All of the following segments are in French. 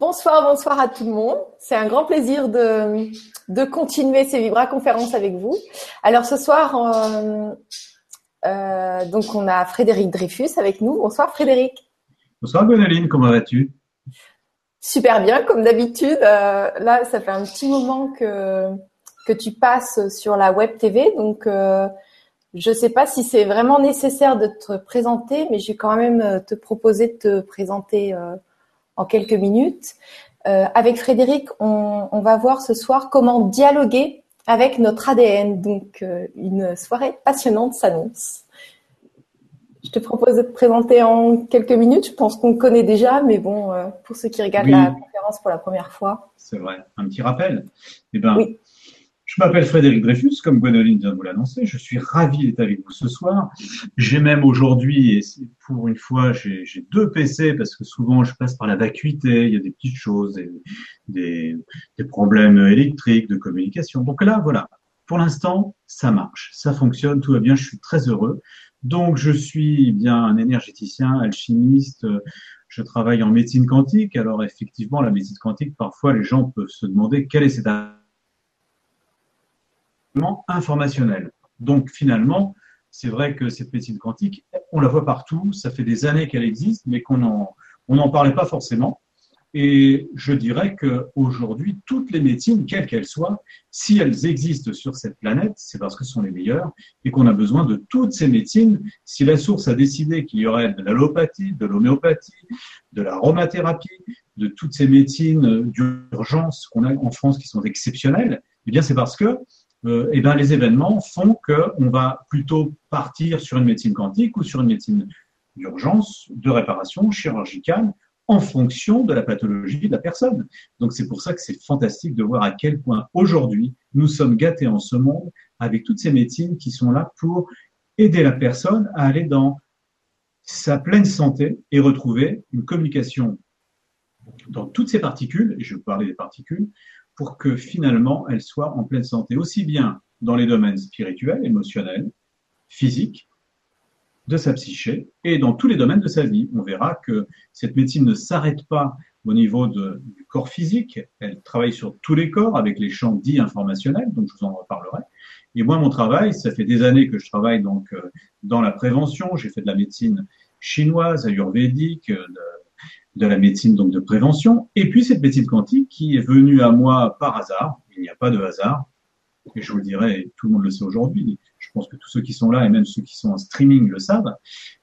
Bonsoir, bonsoir à tout le monde. C'est un grand plaisir de, de continuer ces Vibra conférences avec vous. Alors ce soir, euh, euh, donc on a Frédéric Dreyfus avec nous. Bonsoir Frédéric. Bonsoir Gwénoline, comment vas-tu? Super bien, comme d'habitude. Euh, là, ça fait un petit moment que, que tu passes sur la web TV, donc je ne sais pas si c'est vraiment nécessaire de te présenter, mais je vais quand même te proposer de te présenter en quelques minutes. Euh, avec Frédéric, on, va voir ce soir comment dialoguer avec notre ADN. Donc, euh, une soirée passionnante s'annonce. Je te propose de te présenter en quelques minutes. Je pense qu'on connaît déjà, mais bon, euh, pour ceux qui regardent la conférence pour la première fois. C'est vrai. Un petit rappel. Eh ben, oui. Je m'appelle Frédéric Dreyfus, comme Gwenoline vient de vous l'annoncer. Je suis ravi d'être avec vous ce soir. J'ai même aujourd'hui, et pour une fois, j'ai deux PC parce que souvent je passe par la vacuité, il y a des petites choses, des, des problèmes électriques, de communication. Donc là, voilà. Pour l'instant, ça marche, ça fonctionne, tout va bien, je suis très heureux. Donc je suis bien un énergéticien, alchimiste, je travaille en médecine quantique. Alors effectivement, la médecine quantique, parfois les gens peuvent se demander quelle est cette informationnel. Donc finalement, c'est vrai que cette médecine quantique, on la voit partout, ça fait des années qu'elle existe, mais qu'on n'en on parlait pas forcément. Et je dirais qu'aujourd'hui, toutes les médecines, quelles qu'elles soient, si elles existent sur cette planète, c'est parce que ce sont les meilleures et qu'on a besoin de toutes ces médecines. Si la source a décidé qu'il y aurait de l'allopathie, de l'homéopathie, de l'aromathérapie, de toutes ces médecines d'urgence qu'on a en France qui sont exceptionnelles, eh bien c'est parce que euh, eh ben, les événements font qu'on va plutôt partir sur une médecine quantique ou sur une médecine d'urgence, de réparation chirurgicale, en fonction de la pathologie de la personne. Donc c'est pour ça que c'est fantastique de voir à quel point aujourd'hui nous sommes gâtés en ce monde avec toutes ces médecines qui sont là pour aider la personne à aller dans sa pleine santé et retrouver une communication dans toutes ces particules, et je vais vous parler des particules, pour que finalement elle soit en pleine santé, aussi bien dans les domaines spirituels, émotionnels, physiques, de sa psyché et dans tous les domaines de sa vie. On verra que cette médecine ne s'arrête pas au niveau du corps physique, elle travaille sur tous les corps avec les champs dits informationnels, donc je vous en reparlerai. Et moi, mon travail, ça fait des années que je travaille donc euh, dans la prévention. J'ai fait de la médecine chinoise, ayurvédique, de, de la médecine donc de prévention, et puis cette médecine quantique qui est venue à moi par hasard. Il n'y a pas de hasard, et je vous le dirai, tout le monde le sait aujourd'hui. Je pense que tous ceux qui sont là et même ceux qui sont en streaming le savent.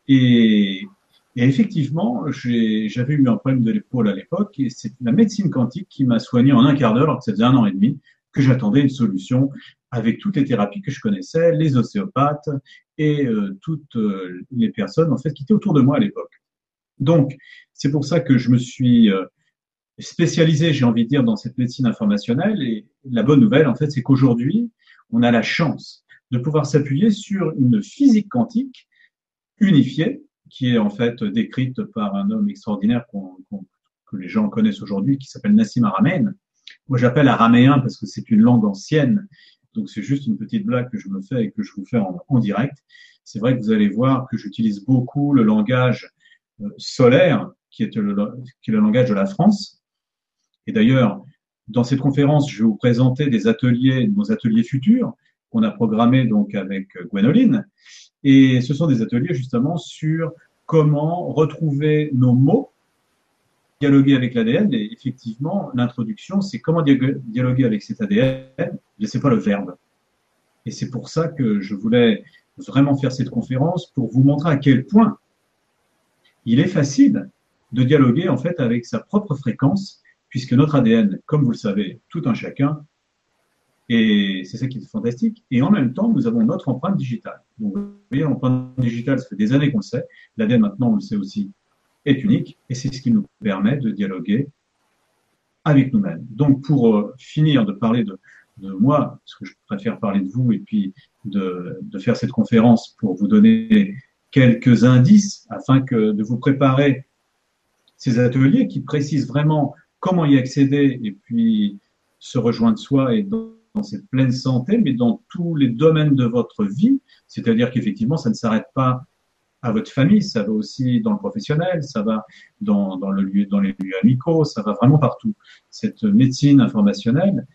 Et, effectivement, j'avais eu un problème de l'épaule à l'époque, et c'est la médecine quantique qui m'a soigné en un quart d'heure, alors que ça faisait un an et demi que j'attendais une solution avec toutes les thérapies que je connaissais, les ostéopathes et euh, toutes euh, les personnes en fait qui étaient autour de moi à l'époque. Donc, c'est pour ça que je me suis euh, spécialisé, j'ai envie de dire, dans cette médecine informationnelle. Et la bonne nouvelle, en fait, c'est qu'aujourd'hui, on a la chance de pouvoir s'appuyer sur une physique quantique unifiée, qui est en fait décrite par un homme extraordinaire que les gens connaissent aujourd'hui, qui s'appelle Nassim Aramein. Moi, j'appelle araméen parce que c'est une langue ancienne. Donc, c'est juste une petite blague que je me fais et que je vous fais en direct. C'est vrai que vous allez voir que j'utilise beaucoup le langage solaire, qui est, le, qui est le langage de la France. Et d'ailleurs, dans cette conférence, je vais vous présenter des ateliers, nos ateliers futurs qu'on a programmés donc avec Gwenoline. Et ce sont des ateliers justement sur comment retrouver nos mots, dialoguer avec l'ADN. Et effectivement, l'introduction, c'est comment dialoguer avec cet ADN, mais c'est pas le verbe. Et c'est pour ça que je voulais vraiment faire cette conférence pour vous montrer à quel point il est facile de dialoguer en fait avec sa propre fréquence, puisque notre ADN, comme vous le savez, tout un chacun, et c'est ça qui est fantastique. Et en même temps, nous avons notre empreinte digitale. Donc, vous voyez, l'empreinte digitale, ça fait des années qu'on le sait. L'ADN, maintenant, on le sait aussi, est unique. Et c'est ce qui nous permet de dialoguer avec nous-mêmes. Donc, pour euh, finir de parler de, moi, parce que je préfère parler de vous, et puis de faire cette conférence pour vous donner quelques indices afin que de vous préparer ces ateliers qui précisent vraiment comment y accéder et puis se rejoindre soi et dans, cette pleine santé, mais dans tous les domaines de votre vie. C'est-à-dire qu'effectivement, ça ne s'arrête pas à votre famille, ça va aussi dans le professionnel, ça va dans, dans, le lieu, dans les lieux amicaux, ça va vraiment partout. Cette médecine informationnelle,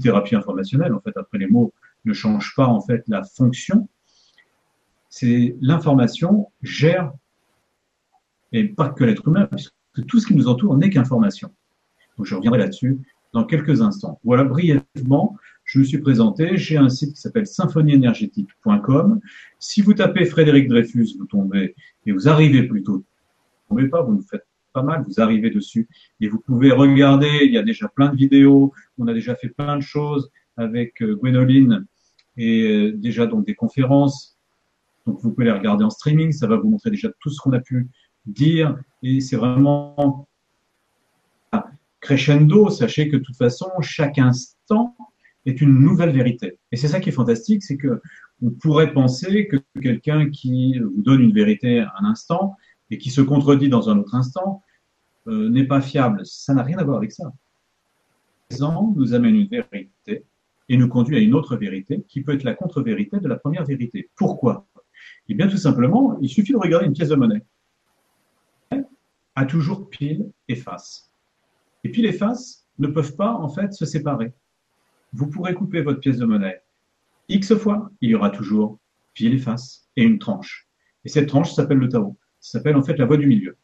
thérapie informationnelle, en fait, après les mots ne changent pas en fait la fonction, c'est l'information gère, et pas que l'être humain, puisque tout ce qui nous entoure n'est qu'information. Donc je reviendrai là-dessus dans quelques instants. Voilà brièvement, je me suis présenté, j'ai un site qui s'appelle symphonieenergétique.com. Si vous tapez Frédéric Dreyfus, vous tombez et vous arrivez plutôt, vous tombez pas, vous nous faites pas mal, vous arrivez dessus et vous pouvez regarder, il y a déjà plein de vidéos, on a déjà fait plein de choses avec euh, Gwénoline et euh, déjà donc des conférences. Donc vous pouvez les regarder en streaming, ça va vous montrer déjà tout ce qu'on a pu dire et c'est vraiment crescendo. Sachez que de toute façon, chaque instant est une nouvelle vérité. Et c'est ça qui est fantastique, c'est que on pourrait penser que quelqu'un qui vous donne une vérité un instant et qui se contredit dans un autre instant euh, n'est pas fiable. Ça n'a rien à voir avec ça. Le présent nous amène une vérité et nous conduit à une autre vérité qui peut être la contre-vérité de la première vérité. Pourquoi? Eh bien, tout simplement, il suffit de regarder une pièce de monnaie. A toujours pile et face. Et pile et face ne peuvent pas, en fait, se séparer. Vous pourrez couper votre pièce de monnaie X fois, il y aura toujours pile et face et une tranche. Et cette tranche s'appelle le Tao. Ça s'appelle en fait la voie du milieu.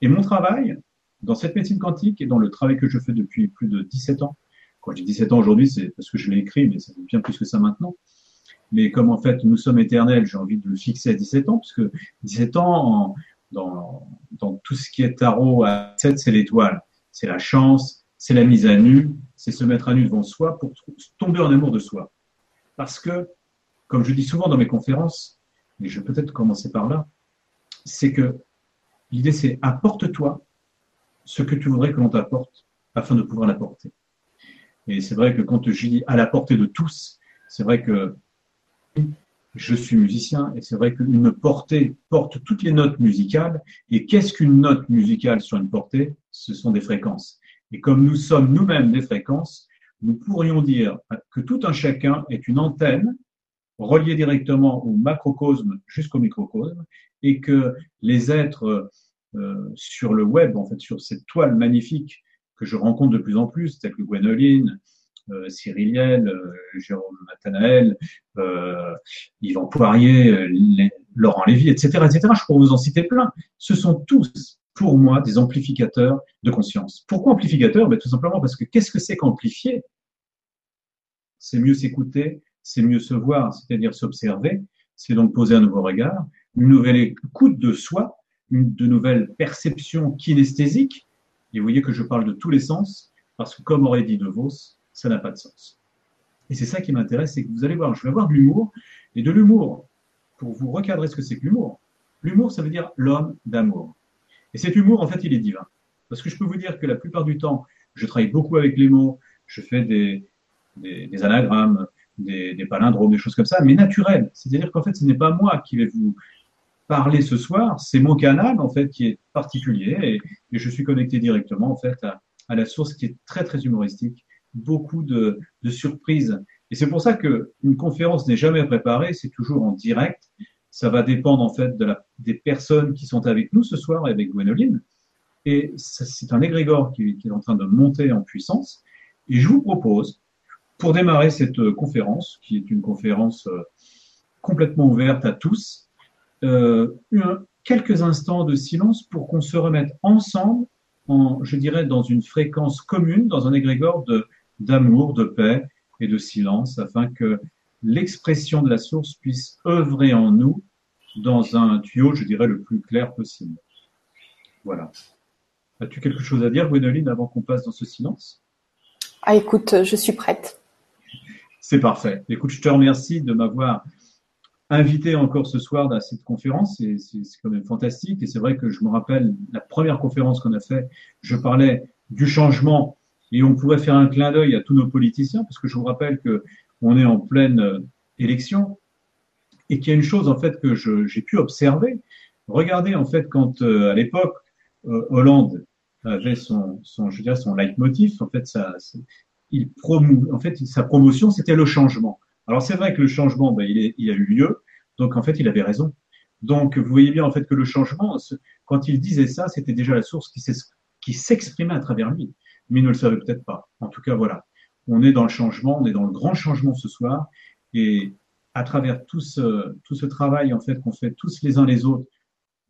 Et mon travail, dans cette médecine quantique et dans le travail que je fais depuis plus de 17 ans, quand j'ai 17 ans aujourd'hui, c'est parce que je l'ai écrit, mais ça fait bien plus que ça maintenant. Mais comme en fait nous sommes éternels, j'ai envie de le fixer à 17 ans, parce que 17 ans, dans, tout ce qui est tarot à 7, c'est l'étoile. C'est la chance, c'est la mise à nu, c'est se mettre à nu devant soi pour tomber en amour de soi. Parce que, comme je dis souvent dans mes conférences, mais je vais peut-être commencer par là, c'est que l'idée c'est apporte-toi ce que tu voudrais que l'on t'apporte afin de pouvoir l'apporter. Et c'est vrai que quand je dis à la portée de tous, c'est vrai que je suis musicien et c'est vrai qu'une portée porte toutes les notes musicales. Et qu'est-ce qu'une note musicale sur une portée? Ce sont des fréquences. Et comme nous sommes nous-mêmes des fréquences, nous pourrions dire que tout un chacun est une antenne reliée directement au macrocosme jusqu'au microcosme et que les êtres euh, sur le web, en fait, sur cette toile magnifique que je rencontre de plus en plus, tels que Gwénoline, euh, Cyrilienne, euh, Jérôme Matanael, euh, Yvan Poirier, euh, Laurent Lévy, etc., etc. Je pourrais vous en citer plein. Ce sont tous, pour moi, des amplificateurs de conscience. Pourquoi amplificateurs? Ben, Tout simplement parce que qu'est-ce que c'est qu'amplifier? C'est mieux s'écouter, c'est mieux se voir, c'est-à-dire s'observer, c'est donc poser un nouveau regard, une nouvelle écoute de soi, une, de nouvelles perceptions kinesthésiques. Et vous voyez que je parle de tous les sens, parce que comme aurait dit De Vos, ça n'a pas de sens. Et c'est ça qui m'intéresse, c'est que vous allez voir, je vais avoir de l'humour, et de l'humour, pour vous recadrer ce que c'est que l'humour. L'humour, ça veut dire l'homme d'amour. Et cet humour, en fait, il est divin. Parce que je peux vous dire que la plupart du temps, je travaille beaucoup avec les mots, je fais des, des, anagrammes, des, palindromes, des choses comme ça, mais naturel. C'est-à-dire qu'en fait, ce n'est pas moi qui vais vous parler ce soir, c'est mon canal, en fait, qui est particulier, et, je suis connecté directement, en fait, à la source qui est très, très humoristique beaucoup de, surprises. Et c'est pour ça que une conférence n'est jamais préparée, c'est toujours en direct. Ça va dépendre en fait de la, des personnes qui sont avec nous ce soir avec Gwénoline. Et c'est un égrégore qui, est en train de monter en puissance. Et je vous propose, pour démarrer cette conférence, qui est une conférence euh, complètement ouverte à tous, euh, quelques instants de silence pour qu'on se remette ensemble, en, je dirais, dans une fréquence commune, dans un égrégore de d'amour, de paix et de silence, afin que l'expression de la source puisse œuvrer en nous dans un tuyau, je dirais, le plus clair possible. Voilà. As-tu quelque chose à dire, Gwénoline, avant qu'on passe dans ce silence? Ah, écoute, je suis prête. C'est parfait. Écoute, je te remercie de m'avoir invité encore ce soir à cette conférence. C'est quand même fantastique. Et c'est vrai que je me rappelle la première conférence qu'on a fait, je parlais du changement et on pourrait faire un clin d'œil à tous nos politiciens, parce que je vous rappelle que on est en pleine euh, élection et qu'il y a une chose en fait que j'ai pu observer. Regardez en fait quand euh, à l'époque euh, Hollande avait son, son, je dirais son leitmotiv, en fait ça, il promou, en fait sa promotion c'était le changement. Alors c'est vrai que le changement, ben, il, il, a eu lieu. Donc en fait, il avait raison. Donc vous voyez bien en fait que le changement, quand il disait ça, c'était déjà la source qui s'exprimait à travers lui, mais ne le savait peut-être pas. En tout cas, voilà. On est dans le changement, on est dans le grand changement ce soir, et à travers tout ce, tout ce travail en fait qu'on fait tous les uns les autres,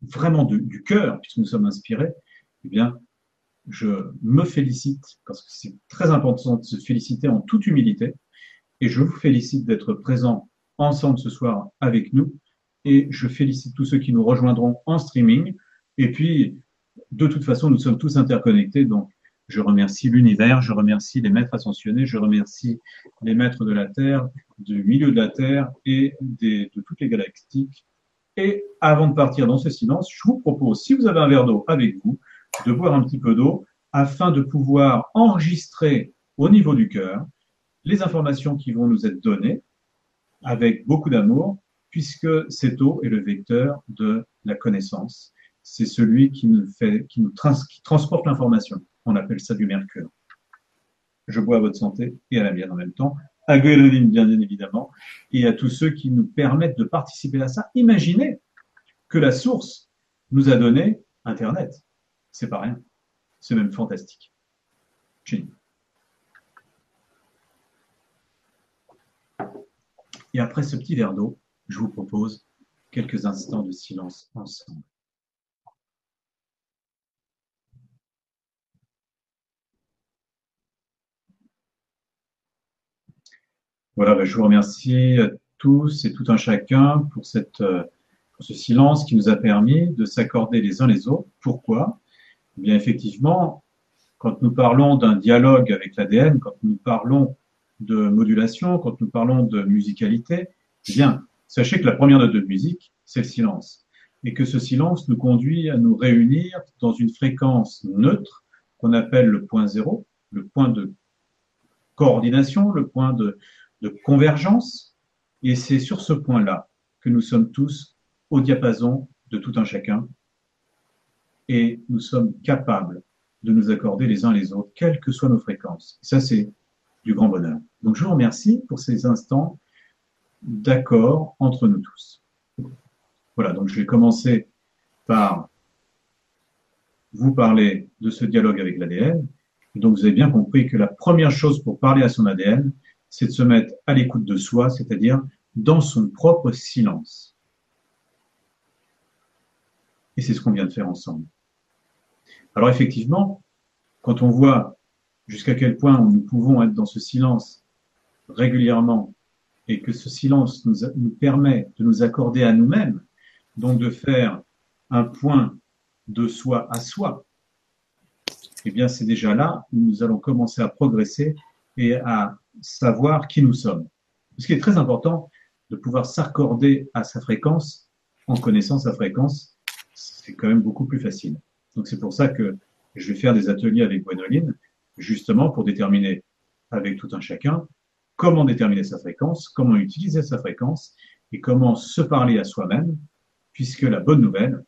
vraiment du cœur, puisque nous sommes inspirés, eh bien, je me félicite, parce que c'est très important de se féliciter en toute humilité, et je vous félicite d'être présents ensemble ce soir avec nous, et je félicite tous ceux qui nous rejoindront en streaming, et puis, de toute façon, nous sommes tous interconnectés, donc je remercie l'univers, je remercie les maîtres ascensionnés, je remercie les maîtres de la Terre, du milieu de la Terre et de toutes les galactiques. Et avant de partir dans ce silence, je vous propose, si vous avez un verre d'eau avec vous, de boire un petit peu d'eau afin de pouvoir enregistrer au niveau du cœur les informations qui vont nous être données avec beaucoup d'amour, puisque cette eau est le vecteur de la connaissance. C'est celui qui nous transporte l'information. On appelle ça du mercure. Je bois à votre santé et à la mienne en même temps. À Guéloline, bien évidemment, et à tous ceux qui nous permettent de participer à ça. Imaginez que la source nous a donné Internet c'est pas rien. C'est même fantastique. Et après ce petit verre d'eau, je vous propose quelques instants de silence ensemble. Voilà, ben, je vous remercie à tous et tout un chacun pour, cette, euh, ce silence qui nous a permis de s'accorder les uns les autres. Pourquoi? Eh bien effectivement, quand nous parlons d'un dialogue avec l'ADN, quand nous parlons de modulation, quand nous parlons de musicalité, eh bien, sachez que la première note de musique, c'est le silence. Et que ce silence nous conduit à nous réunir dans une fréquence neutre qu'on appelle le point zéro, le point de coordination, le point de, de convergence. Et c'est sur ce point-là que nous sommes tous au diapason de tout un chacun et nous sommes capables de nous accorder les uns les autres, quelles que soient nos fréquences. Ça, c'est du grand bonheur. Donc, je vous remercie pour ces instants d'accord entre nous tous. Voilà, donc je vais commencer par vous parler de ce dialogue avec l'ADN. Donc, vous avez bien compris que la première chose pour parler à son ADN, c'est de se mettre à l'écoute de soi, c'est-à-dire dans son propre silence. Et c'est ce qu'on vient de faire ensemble. Alors effectivement, quand on voit jusqu'à quel point nous pouvons être dans ce silence régulièrement et que ce silence nous, permet de nous accorder à nous-mêmes, donc de faire un point de soi à soi, eh bien c'est déjà là où nous allons commencer à progresser et à savoir qui nous sommes. Ce qui est très important de pouvoir s'accorder à sa fréquence en connaissant sa fréquence, c'est quand même beaucoup plus facile. Donc c'est pour ça que je vais faire des ateliers avec Gwenoline, justement pour déterminer avec tout un chacun comment déterminer sa fréquence, comment utiliser sa fréquence et comment se parler à soi-même, puisque la bonne nouvelle,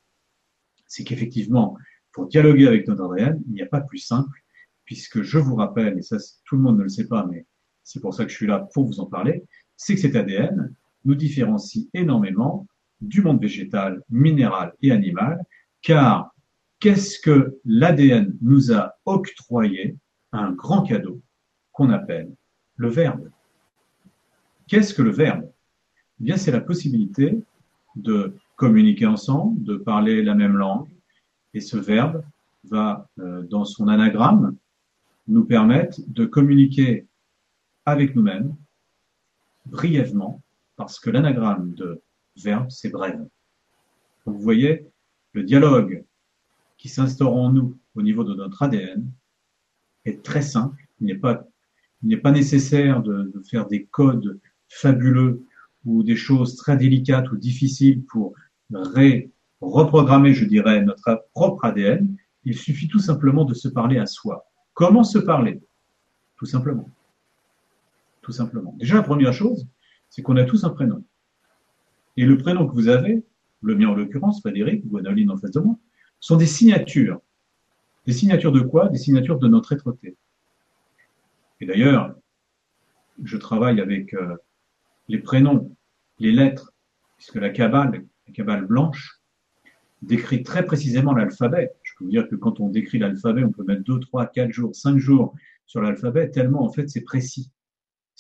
c'est qu'effectivement, pour dialoguer avec notre ADN, il n'y a pas plus simple, puisque je vous rappelle, et ça tout le monde ne le sait pas, mais c'est pour ça que je suis là pour vous en parler, c'est que cet ADN nous différencie énormément du monde végétal, minéral et animal, car qu'est-ce que l'ADN nous a octroyé un grand cadeau qu'on appelle le verbe. Qu'est-ce que le verbe? Eh Bien, c'est la possibilité de communiquer ensemble, de parler la même langue, et ce verbe va, euh, dans son anagramme, nous permettre de communiquer avec nous-mêmes brièvement, parce que l'anagramme de verbe, c'est brève. vous voyez, le dialogue qui s'instaure en nous au niveau de notre ADN est très simple. Il n'est pas, il n'est pas nécessaire de, de, faire des codes fabuleux ou des choses très délicates ou difficiles pour ré, reprogrammer, je dirais, notre propre ADN. Il suffit tout simplement de se parler à soi. Comment se parler? Tout simplement. Tout simplement. Déjà, la première chose, c'est qu'on a tous un prénom. Et le prénom que vous avez, le mien en l'occurrence, Frédéric, Gwenoline en face de moi, sont des signatures. Des signatures de quoi? Des signatures de notre être-té. Et d'ailleurs, je travaille avec euh, les prénoms, les lettres puisque la Kabbale, la Kabbale blanche, décrit très précisément l'alphabet. Je peux vous dire que quand on décrit l'alphabet, on peut mettre 2, 3, 4 jours, 5 jours sur l'alphabet, tellement en fait c'est précis.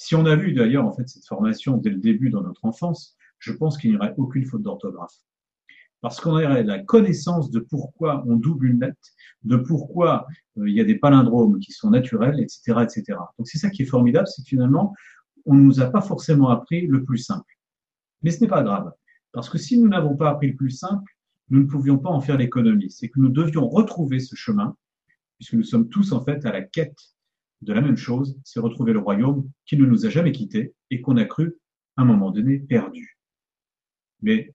Si on a vu d'ailleurs en fait cette formation dès le début dans notre enfance, je pense qu'il n'y aurait aucune faute d'orthographe. Parce qu'on aurait la connaissance de pourquoi on double une lettre, de pourquoi euh, il y a des palindromes qui sont naturels, etc., etc. Donc c'est ça qui est formidable, c'est que finalement, on ne nous a pas forcément appris le plus simple. Mais ce n'est pas grave, parce que si nous n'avons pas appris le plus simple, nous ne pouvions pas en faire l'économie. C'est que nous devions retrouver ce chemin, puisque nous sommes tous en fait à la quête de la même chose, c'est retrouver le royaume qui ne nous a jamais quittés et qu'on a cru, à un moment donné, perdu. Mais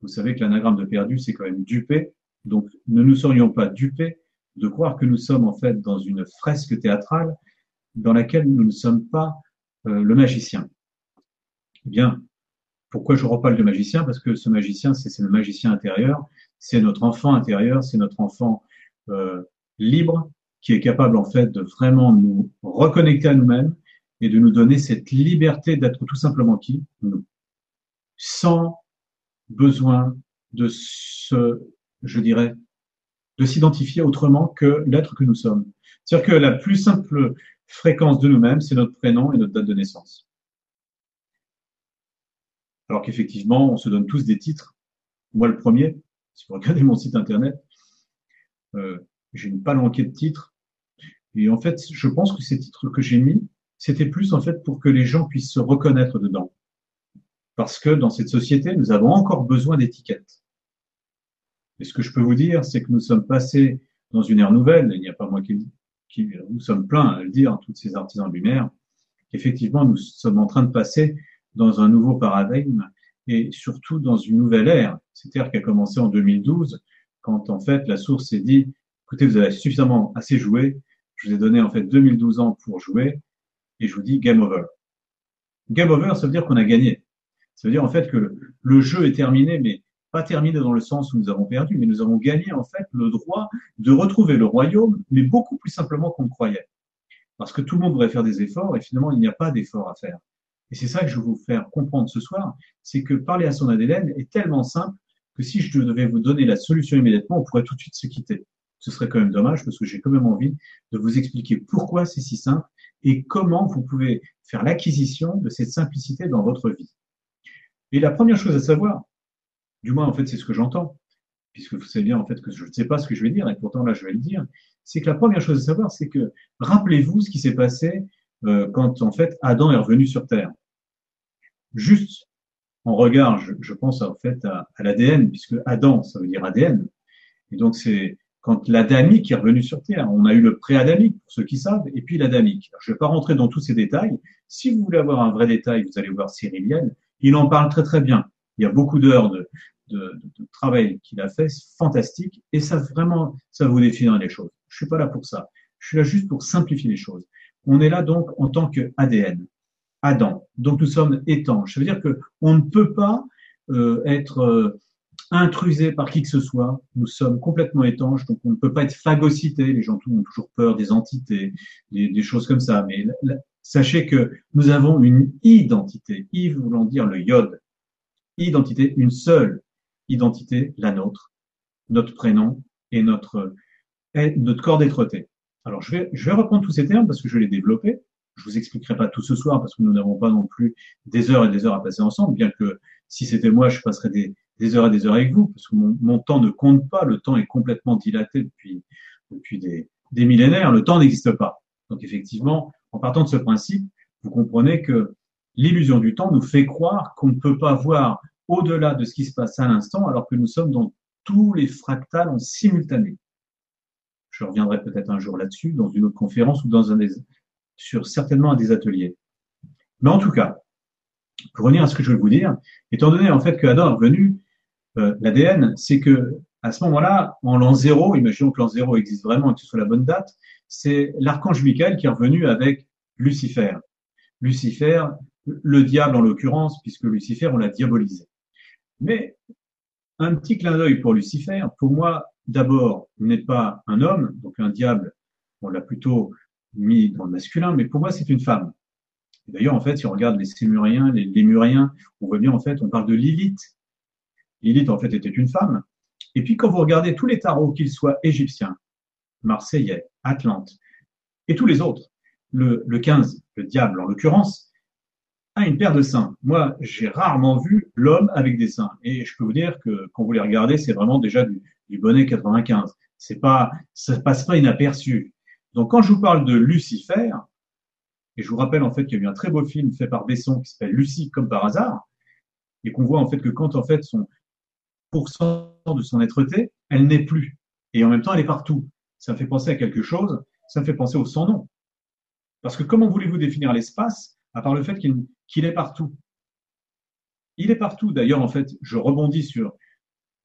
vous savez que l'anagramme de perdu, c'est quand même dupé, donc ne nous serions pas dupés de croire que nous sommes en fait dans une fresque théâtrale dans laquelle nous ne sommes pas euh, le magicien. Eh bien, pourquoi je reparle de magicien? Parce que ce magicien, c'est le magicien intérieur, c'est notre enfant intérieur, c'est notre enfant euh, libre qui est capable en fait de vraiment nous reconnecter à nous-mêmes et de nous donner cette liberté d'être tout simplement qui Nous. Sans besoin de se, je dirais, de s'identifier autrement que l'être que nous sommes. C'est-à-dire que la plus simple fréquence de nous-mêmes, c'est notre prénom et notre date de naissance. Alors qu'effectivement, on se donne tous des titres. Moi, le premier, si vous regardez mon site internet, euh, j'ai une palanquée de titres. Et en fait, je pense que ces titres que j'ai mis, c'était plus en fait pour que les gens puissent se reconnaître dedans. Parce que dans cette société, nous avons encore besoin d'étiquettes. Et ce que je peux vous dire, c'est que nous sommes passés dans une ère nouvelle. Il n'y a pas moi qui, qui nous sommes pleins à le dire, tous ces artisans lunaires. Effectivement, nous sommes en train de passer dans un nouveau paradigme et surtout dans une nouvelle ère. Cette ère qui a commencé en 2012, quand en fait la source s'est dit, écoutez, vous avez suffisamment assez joué, je vous ai donné en fait 2012 ans pour jouer, et je vous dis game over. Game over, ça veut dire qu'on a gagné. Ça veut dire en fait que le jeu est terminé, mais pas terminé dans le sens où nous avons perdu, mais nous avons gagné en fait le droit de retrouver le royaume, mais beaucoup plus simplement qu'on croyait. Parce que tout le monde devrait faire des efforts, et finalement il n'y a pas d'efforts à faire. Et c'est ça que je veux vous faire comprendre ce soir, c'est que parler à son ADN est tellement simple que si je devais vous donner la solution immédiatement, on pourrait tout de suite se quitter. Ce serait quand même dommage parce que j'ai quand même envie de vous expliquer pourquoi c'est si simple et comment vous pouvez faire l'acquisition de cette simplicité dans votre vie. Et la première chose à savoir, du moins en fait c'est ce que j'entends, puisque vous savez bien en fait que je ne sais pas ce que je vais dire et pourtant là je vais le dire, c'est que la première chose à savoir, c'est que rappelez-vous ce qui s'est passé euh, quand en fait Adam est revenu sur Terre juste en regard, je, pense en fait à, l'ADN, puisque Adam, ça veut dire ADN. Et donc c'est quand l'adamique est revenu sur Terre. On a eu le pré-adamique, pour ceux qui savent, et puis l'adamique. Je ne vais pas rentrer dans tous ces détails. Si vous voulez avoir un vrai détail, vous allez voir Cyril Liel. Il en parle très très bien. Il y a beaucoup d'heures de, de, de, travail qu'il a fait, fantastique, et ça vraiment, ça vous définir les choses. Je suis pas là pour ça. Je suis là juste pour simplifier les choses. On est là donc en tant que ADN. Adam. Donc nous sommes étanches. Ça veut dire que on ne peut pas euh, être euh, intrusé par qui que ce soit. Nous sommes complètement étanches, donc on ne peut pas être phagocyté. Les gens ont toujours peur des entités, des, choses comme ça. Mais sachez que nous avons une identité. I voulant dire le yod. Identité, une seule identité, la nôtre, notre prénom et notre, notre corps d'être Alors je vais, je vais reprendre tous ces termes parce que je les développer. Je vous expliquerai pas tout ce soir parce que nous n'avons pas non plus des heures et des heures à passer ensemble, bien que si c'était moi, je passerais des, des, heures et des heures avec vous, parce que mon, temps ne compte pas, le temps est complètement dilaté depuis, des, des millénaires, le temps n'existe pas. Donc effectivement, en partant de ce principe, vous comprenez que l'illusion du temps nous fait croire qu'on ne peut pas voir au-delà de ce qui se passe à l'instant, alors que nous sommes dans tous les fractales en simultané. Je reviendrai peut-être un jour là-dessus, dans une autre conférence ou dans un des, sur certainement des ateliers. Mais en tout cas, pour revenir à ce que je veux vous dire, étant donné en fait que Adam est revenu, euh, l'ADN, c'est que à ce moment-là, en l'an zéro, imaginons que l'an zéro existe vraiment et que ce soit la bonne date, c'est l'archange Michael qui est revenu avec Lucifer. Lucifer, le diable en l'occurrence, puisque Lucifer, on l'a diabolisé. Mais un petit clin d'œil pour Lucifer, pour moi, d'abord, n'est pas un homme, donc un diable, on l'a plutôt mis dans le masculin, mais pour moi, c'est une femme. D'ailleurs, en fait, si on regarde les Sémuriens, les Lémuriens, on voit bien, en fait, on parle de Lilith. Lilith, en fait, était une femme. Et puis, quand vous regardez tous les tarots, qu'ils soient égyptiens, marseillais, atlantes, et tous les autres, le, le 15, le diable en l'occurrence, a une paire de seins. Moi, j'ai rarement vu l'homme avec des seins. Et je peux vous dire que quand vous les regardez, c'est vraiment déjà du, bonnet 95. C'est pas, ça passe pas inaperçu. Donc, quand je vous parle de Lucifer, et je vous rappelle en fait qu'il y a eu un très beau film fait par Besson qui s'appelle Lucie comme par hasard, et qu'on voit en fait que quand en fait son de son être-té, elle n'est plus. Et en même temps, elle est partout. Ça me fait penser à quelque chose, ça me fait penser au son nom. Parce que comment voulez-vous définir l'espace à part le fait qu'il est partout? Il est partout. D'ailleurs, en fait, je rebondis sur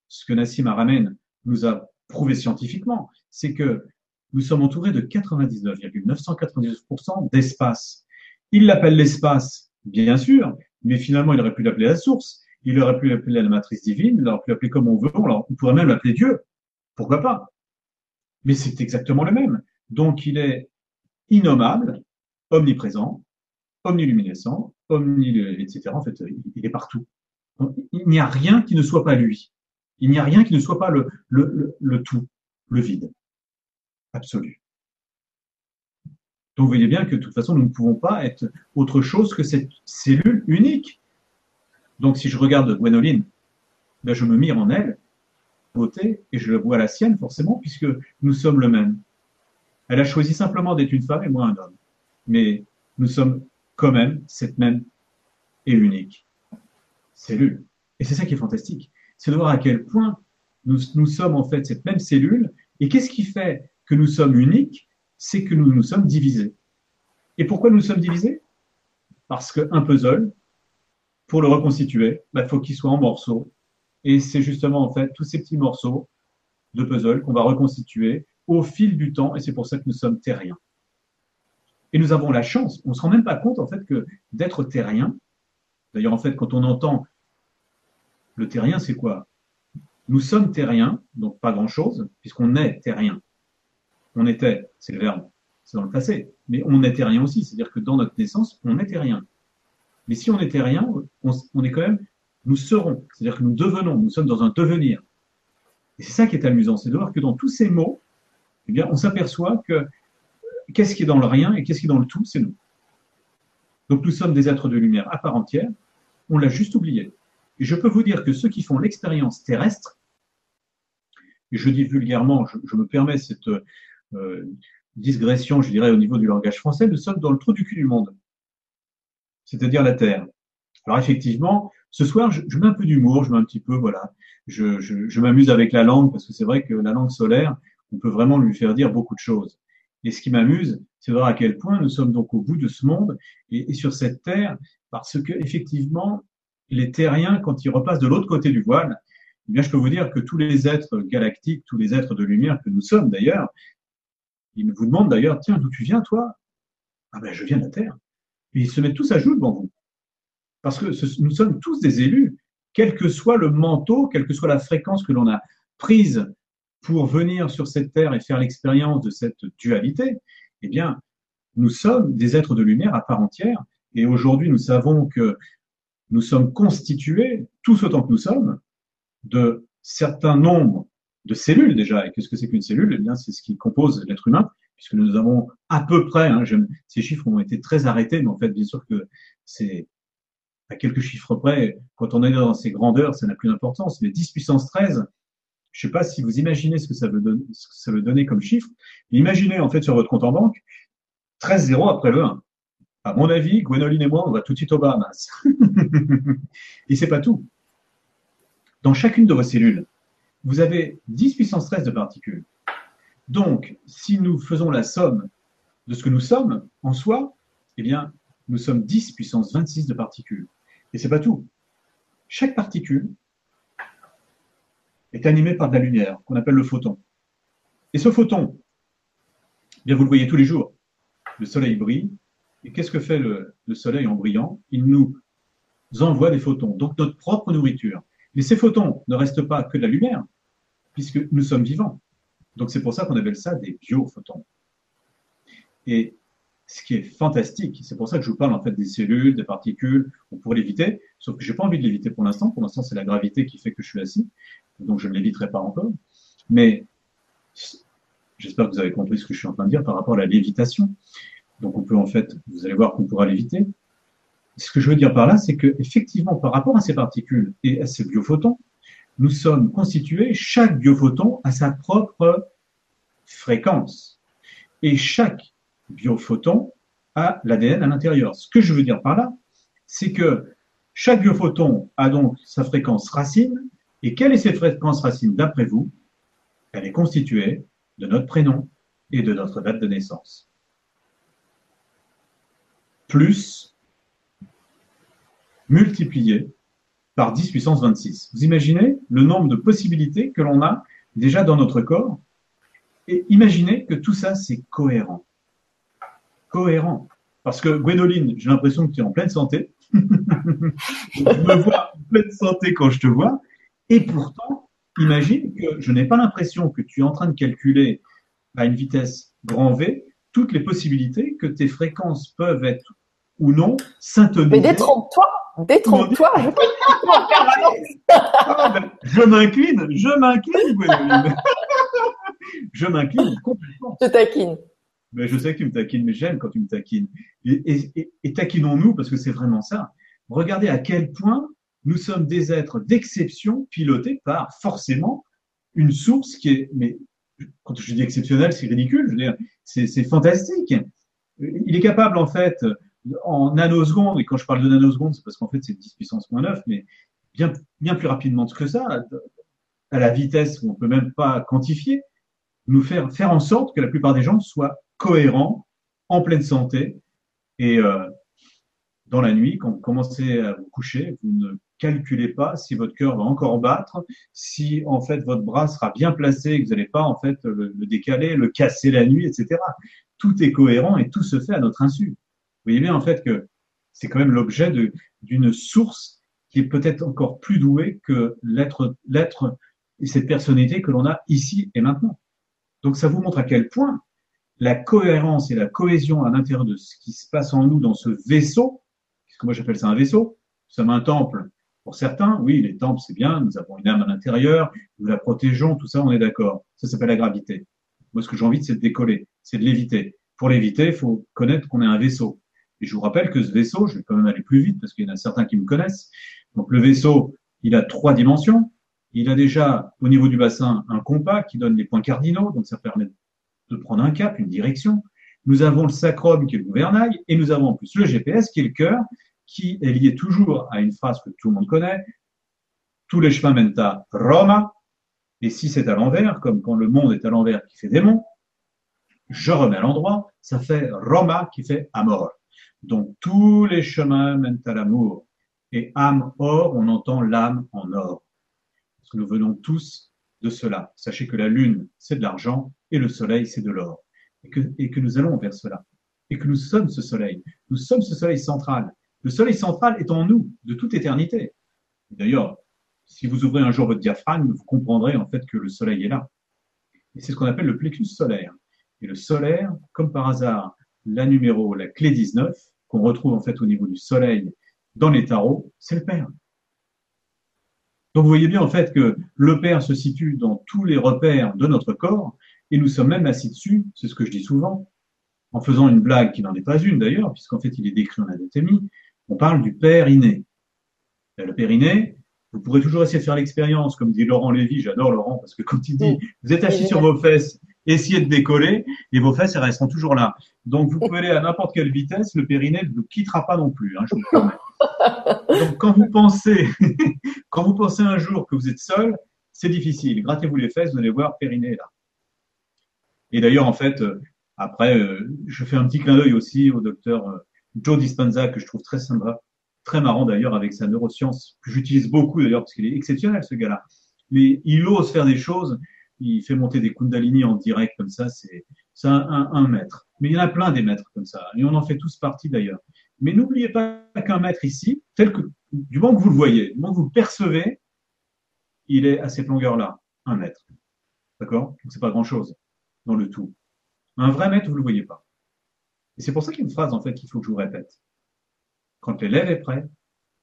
ce que Nassim Aramen nous a prouvé scientifiquement, c'est que nous sommes entourés de 99,999% d'espace. Il l'appelle l'espace, bien sûr, mais finalement, il aurait pu l'appeler la source, il aurait pu l'appeler la matrice divine, il aurait pu l'appeler comme on veut, on pourrait même l'appeler Dieu. Pourquoi pas? Mais c'est exactement le même. Donc, il est innommable, omniprésent, omniluminescent, omni, etc. En fait, il est partout. il n'y a rien qui ne soit pas lui. Il n'y a rien qui ne soit pas le, tout, le vide absolu. Donc vous voyez bien que de toute façon, nous ne pouvons pas être autre chose que cette cellule unique. Donc si je regarde Gwénoline, ben je me mire en elle, beauté, et je le vois la sienne forcément, puisque nous sommes le même. Elle a choisi simplement d'être une femme et moi un homme. Mais nous sommes quand même cette même et unique cellule. Et c'est ça qui est fantastique. C'est de voir à quel point nous sommes en fait cette même cellule. Et qu'est-ce qui fait que nous sommes uniques, c'est que nous nous sommes divisés. Et pourquoi nous sommes divisés? Parce qu'un puzzle, pour le reconstituer, il bah, faut qu'il soit en morceaux. Et c'est justement en fait tous ces petits morceaux de puzzle qu'on va reconstituer au fil du temps, et c'est pour ça que nous sommes terriens. Et nous avons la chance, on ne se rend même pas compte en fait que d'être terrien, d'ailleurs en fait quand on entend le terrien, c'est quoi? Nous sommes terriens, donc pas grand-chose, puisqu'on est terrien on était, c'est le verbe, c'est dans le passé, mais on n'était rien aussi, c'est-à-dire que dans notre naissance, on n'était rien. Mais si on n'était rien, on, est quand même, nous serons, c'est-à-dire que nous devenons, nous sommes dans un devenir. Et c'est ça qui est amusant, c'est de voir que dans tous ces mots, eh bien, on s'aperçoit que qu'est-ce qui est dans le rien et qu'est-ce qui est dans le tout, c'est nous. Donc nous sommes des êtres de lumière à part entière, on l'a juste oublié. Et je peux vous dire que ceux qui font l'expérience terrestre, et je dis vulgairement, je me permets cette, euh, digression, je dirais, au niveau du langage français, nous sommes dans le trou du cul du monde, c'est-à-dire la Terre. Alors effectivement, ce soir, je, mets un peu d'humour, je mets un petit peu, voilà, je, m'amuse avec la langue, parce que c'est vrai que la langue solaire, on peut vraiment lui faire dire beaucoup de choses. Et ce qui m'amuse, c'est de voir à quel point nous sommes donc au bout de ce monde et, sur cette terre, parce que effectivement, les terriens, quand ils repassent de l'autre côté du voile, eh bien, je peux vous dire que tous les êtres galactiques, tous les êtres de lumière que nous sommes d'ailleurs, il vous demande d'ailleurs, tiens, d'où tu viens, toi? Ah ben, je viens de la Terre. Ils se mettent tous à genoux devant vous. Parce que nous sommes tous des élus, quel que soit le manteau, quelle que soit la fréquence que l'on a prise pour venir sur cette terre et faire l'expérience de cette dualité, eh bien, nous sommes des êtres de lumière à part entière. Et aujourd'hui, nous savons que nous sommes constitués, tous autant que nous sommes, de certains nombres de cellules déjà. Et qu'est-ce que c'est qu'une cellule? Eh bien, c'est ce qui compose l'être humain, puisque nous avons à peu près, hein, ces chiffres ont été très arrêtés, mais en fait, bien sûr que c'est à quelques chiffres près, quand on est dans ces grandeurs, ça n'a plus d'importance. Mais 10 puissance 13, je sais pas si vous imaginez ce que ça veut donner, comme chiffre. imaginez, en fait, sur votre compte en banque, 13 zéros après le 1. À mon avis, Gwénoline et moi, on va tout de suite au Bahamas. et c'est pas tout. Dans chacune de vos cellules, vous avez 10 puissance 13 de particules. Donc, si nous faisons la somme de ce que nous sommes en soi, eh bien, nous sommes 10 puissance 26 de particules. Et c'est pas tout. Chaque particule est animée par de la lumière, qu'on appelle le photon. Et ce photon, eh bien, vous le voyez tous les jours. Le soleil brille. Et qu'est-ce que fait le, le soleil en brillant? Il nous envoie des photons, donc notre propre nourriture. Mais ces photons ne restent pas que de la lumière, puisque nous sommes vivants. Donc c'est pour ça qu'on appelle ça des biophotons. Et ce qui est fantastique. C'est pour ça que je vous parle en fait des cellules, des particules. On pourrait l'éviter, sauf que j'ai pas envie de l'éviter pour l'instant. Pour l'instant, c'est la gravité qui fait que je suis assis, donc je ne l'éviterai pas encore. Mais j'espère que vous avez compris ce que je suis en train de dire par rapport à la lévitation. Donc on peut en fait, vous allez voir qu'on pourra l'éviter. Ce que je veux dire par là, c'est que effectivement, par rapport à ces particules et à ces biophotons, nous sommes constitués, chaque biophoton a sa propre fréquence. Et chaque biophoton a l'ADN à l'intérieur. Ce que je veux dire par là, c'est que chaque biophoton a donc sa fréquence racine. Et quelle est cette fréquence racine d'après vous? Elle est constituée de notre prénom et de notre date de naissance. Plus multiplié par 10 puissance 26. Vous imaginez le nombre de possibilités que l'on a déjà dans notre corps et imaginez que tout ça, c'est cohérent. Cohérent. Parce que Gwendoline, j'ai l'impression que tu es en pleine santé. je me vois en pleine santé quand je te vois. Et pourtant, imagine que je n'ai pas l'impression que tu es en train de calculer à une vitesse grand V toutes les possibilités que tes fréquences peuvent être ou non syntoniser. Mais détrompe-toi Détrompe-toi, je ah, ben, Je m'incline, je m'incline, je m'incline complètement. Je taquine. Mais je sais que tu me taquines, mais j'aime quand tu me taquines. Et, et taquinons-nous, parce que c'est vraiment ça. Regardez à quel point nous sommes des êtres d'exception pilotés par forcément une source qui est, mais quand je dis exceptionnel, c'est ridicule, je veux dire, c'est fantastique. Il est capable, en fait, en nanosecondes, et quand je parle de nanosecondes, c'est parce qu'en fait c'est 10 puissance moins 9, mais bien, bien plus rapidement que ça, à la vitesse où on peut même pas quantifier, nous faire faire en sorte que la plupart des gens soient cohérents, en pleine santé, et euh, dans la nuit, quand vous commencez à vous coucher, vous ne calculez pas si votre cœur va encore battre, si en fait votre bras sera bien placé, que vous n'allez pas en fait le, le décaler, le casser la nuit, etc. Tout est cohérent et tout se fait à notre insu voyez bien en fait que c'est quand même l'objet d'une source qui est peut-être encore plus douée que l'être, l'être et cette personnalité que l'on a ici et maintenant. Donc ça vous montre à quel point la cohérence et la cohésion à l'intérieur de ce qui se passe en nous dans ce vaisseau, puisque moi j'appelle ça un vaisseau, nous sommes un temple. Pour certains, oui, les temples c'est bien, nous avons une âme à l'intérieur, nous la protégeons, tout ça, on est d'accord. Ça s'appelle la gravité. Moi, ce que j'ai envie, c'est de décoller, c'est de l'éviter. Pour l'éviter, il faut connaître qu'on est un vaisseau. Et je vous rappelle que ce vaisseau, je vais quand même aller plus vite parce qu'il y en a certains qui me connaissent. Donc le vaisseau, il a trois dimensions. Il a déjà au niveau du bassin un compas qui donne les points cardinaux, donc ça permet de prendre un cap, une direction. Nous avons le sacrum qui est le gouvernail et nous avons en plus le GPS qui est le cœur, qui est lié toujours à une phrase que tout le monde connaît. Tous les chemins mènent à Roma. Et si c'est à l'envers, comme quand le monde est à l'envers qui fait démon, je remets à l'endroit, ça fait Roma qui fait Amor. Donc tous les chemins mènent à l'amour. Et âme or, on entend l'âme en or. Parce que nous venons tous de cela. Sachez que la lune, c'est de l'argent et le soleil, c'est de l'or. Et que, et que nous allons vers cela. Et que nous sommes ce soleil. Nous sommes ce soleil central. Le soleil central est en nous de toute éternité. D'ailleurs, si vous ouvrez un jour votre diaphragme, vous comprendrez en fait que le soleil est là. Et c'est ce qu'on appelle le plexus solaire. Et le solaire, comme par hasard, la numéro, la clé 19, qu'on retrouve en fait au niveau du soleil dans les tarots, c'est le Père. Donc vous voyez bien en fait que le Père se situe dans tous les repères de notre corps et nous sommes même assis dessus, c'est ce que je dis souvent, en faisant une blague qui n'en est pas une d'ailleurs, puisqu'en fait il est décrit en anatomie, on parle du Père inné. Le Père inné, vous pourrez toujours essayer de faire l'expérience, comme dit Laurent Lévy, j'adore Laurent, parce que quand il dit, vous êtes assis sur vos fesses essayez de décoller et vos fesses elles resteront toujours là. Donc vous pouvez aller à n'importe quelle vitesse, le périnée ne vous quittera pas non plus, hein, je vous promets. Donc quand vous pensez, quand vous pensez un jour que vous êtes seul, c'est difficile. Grattez-vous les fesses, vous allez voir périnée là. Et d'ailleurs en fait, euh, après, euh, je fais un petit clin d'œil aussi au docteur euh, Joe Dispenza que je trouve très sympa, très marrant d'ailleurs avec sa neuroscience que j'utilise beaucoup d'ailleurs parce qu'il est exceptionnel ce gars-là. Mais il ose faire des choses il fait monter des Kundalini en direct comme ça, c'est un, un, maître. Mais il y en a plein des maîtres comme ça, et on en fait tous partie d'ailleurs. Mais n'oubliez pas qu'un maître ici, tel que du moment que vous le voyez, du moment que vous le percevez, il est à cette longueur-là, un mètre. D'accord? Donc c'est pas grand-chose dans le tout. Un vrai maître, vous le voyez pas. Et c'est pour ça qu'il y a une phrase, en fait, qu'il faut que je vous répète. Quand l'élève est prêt,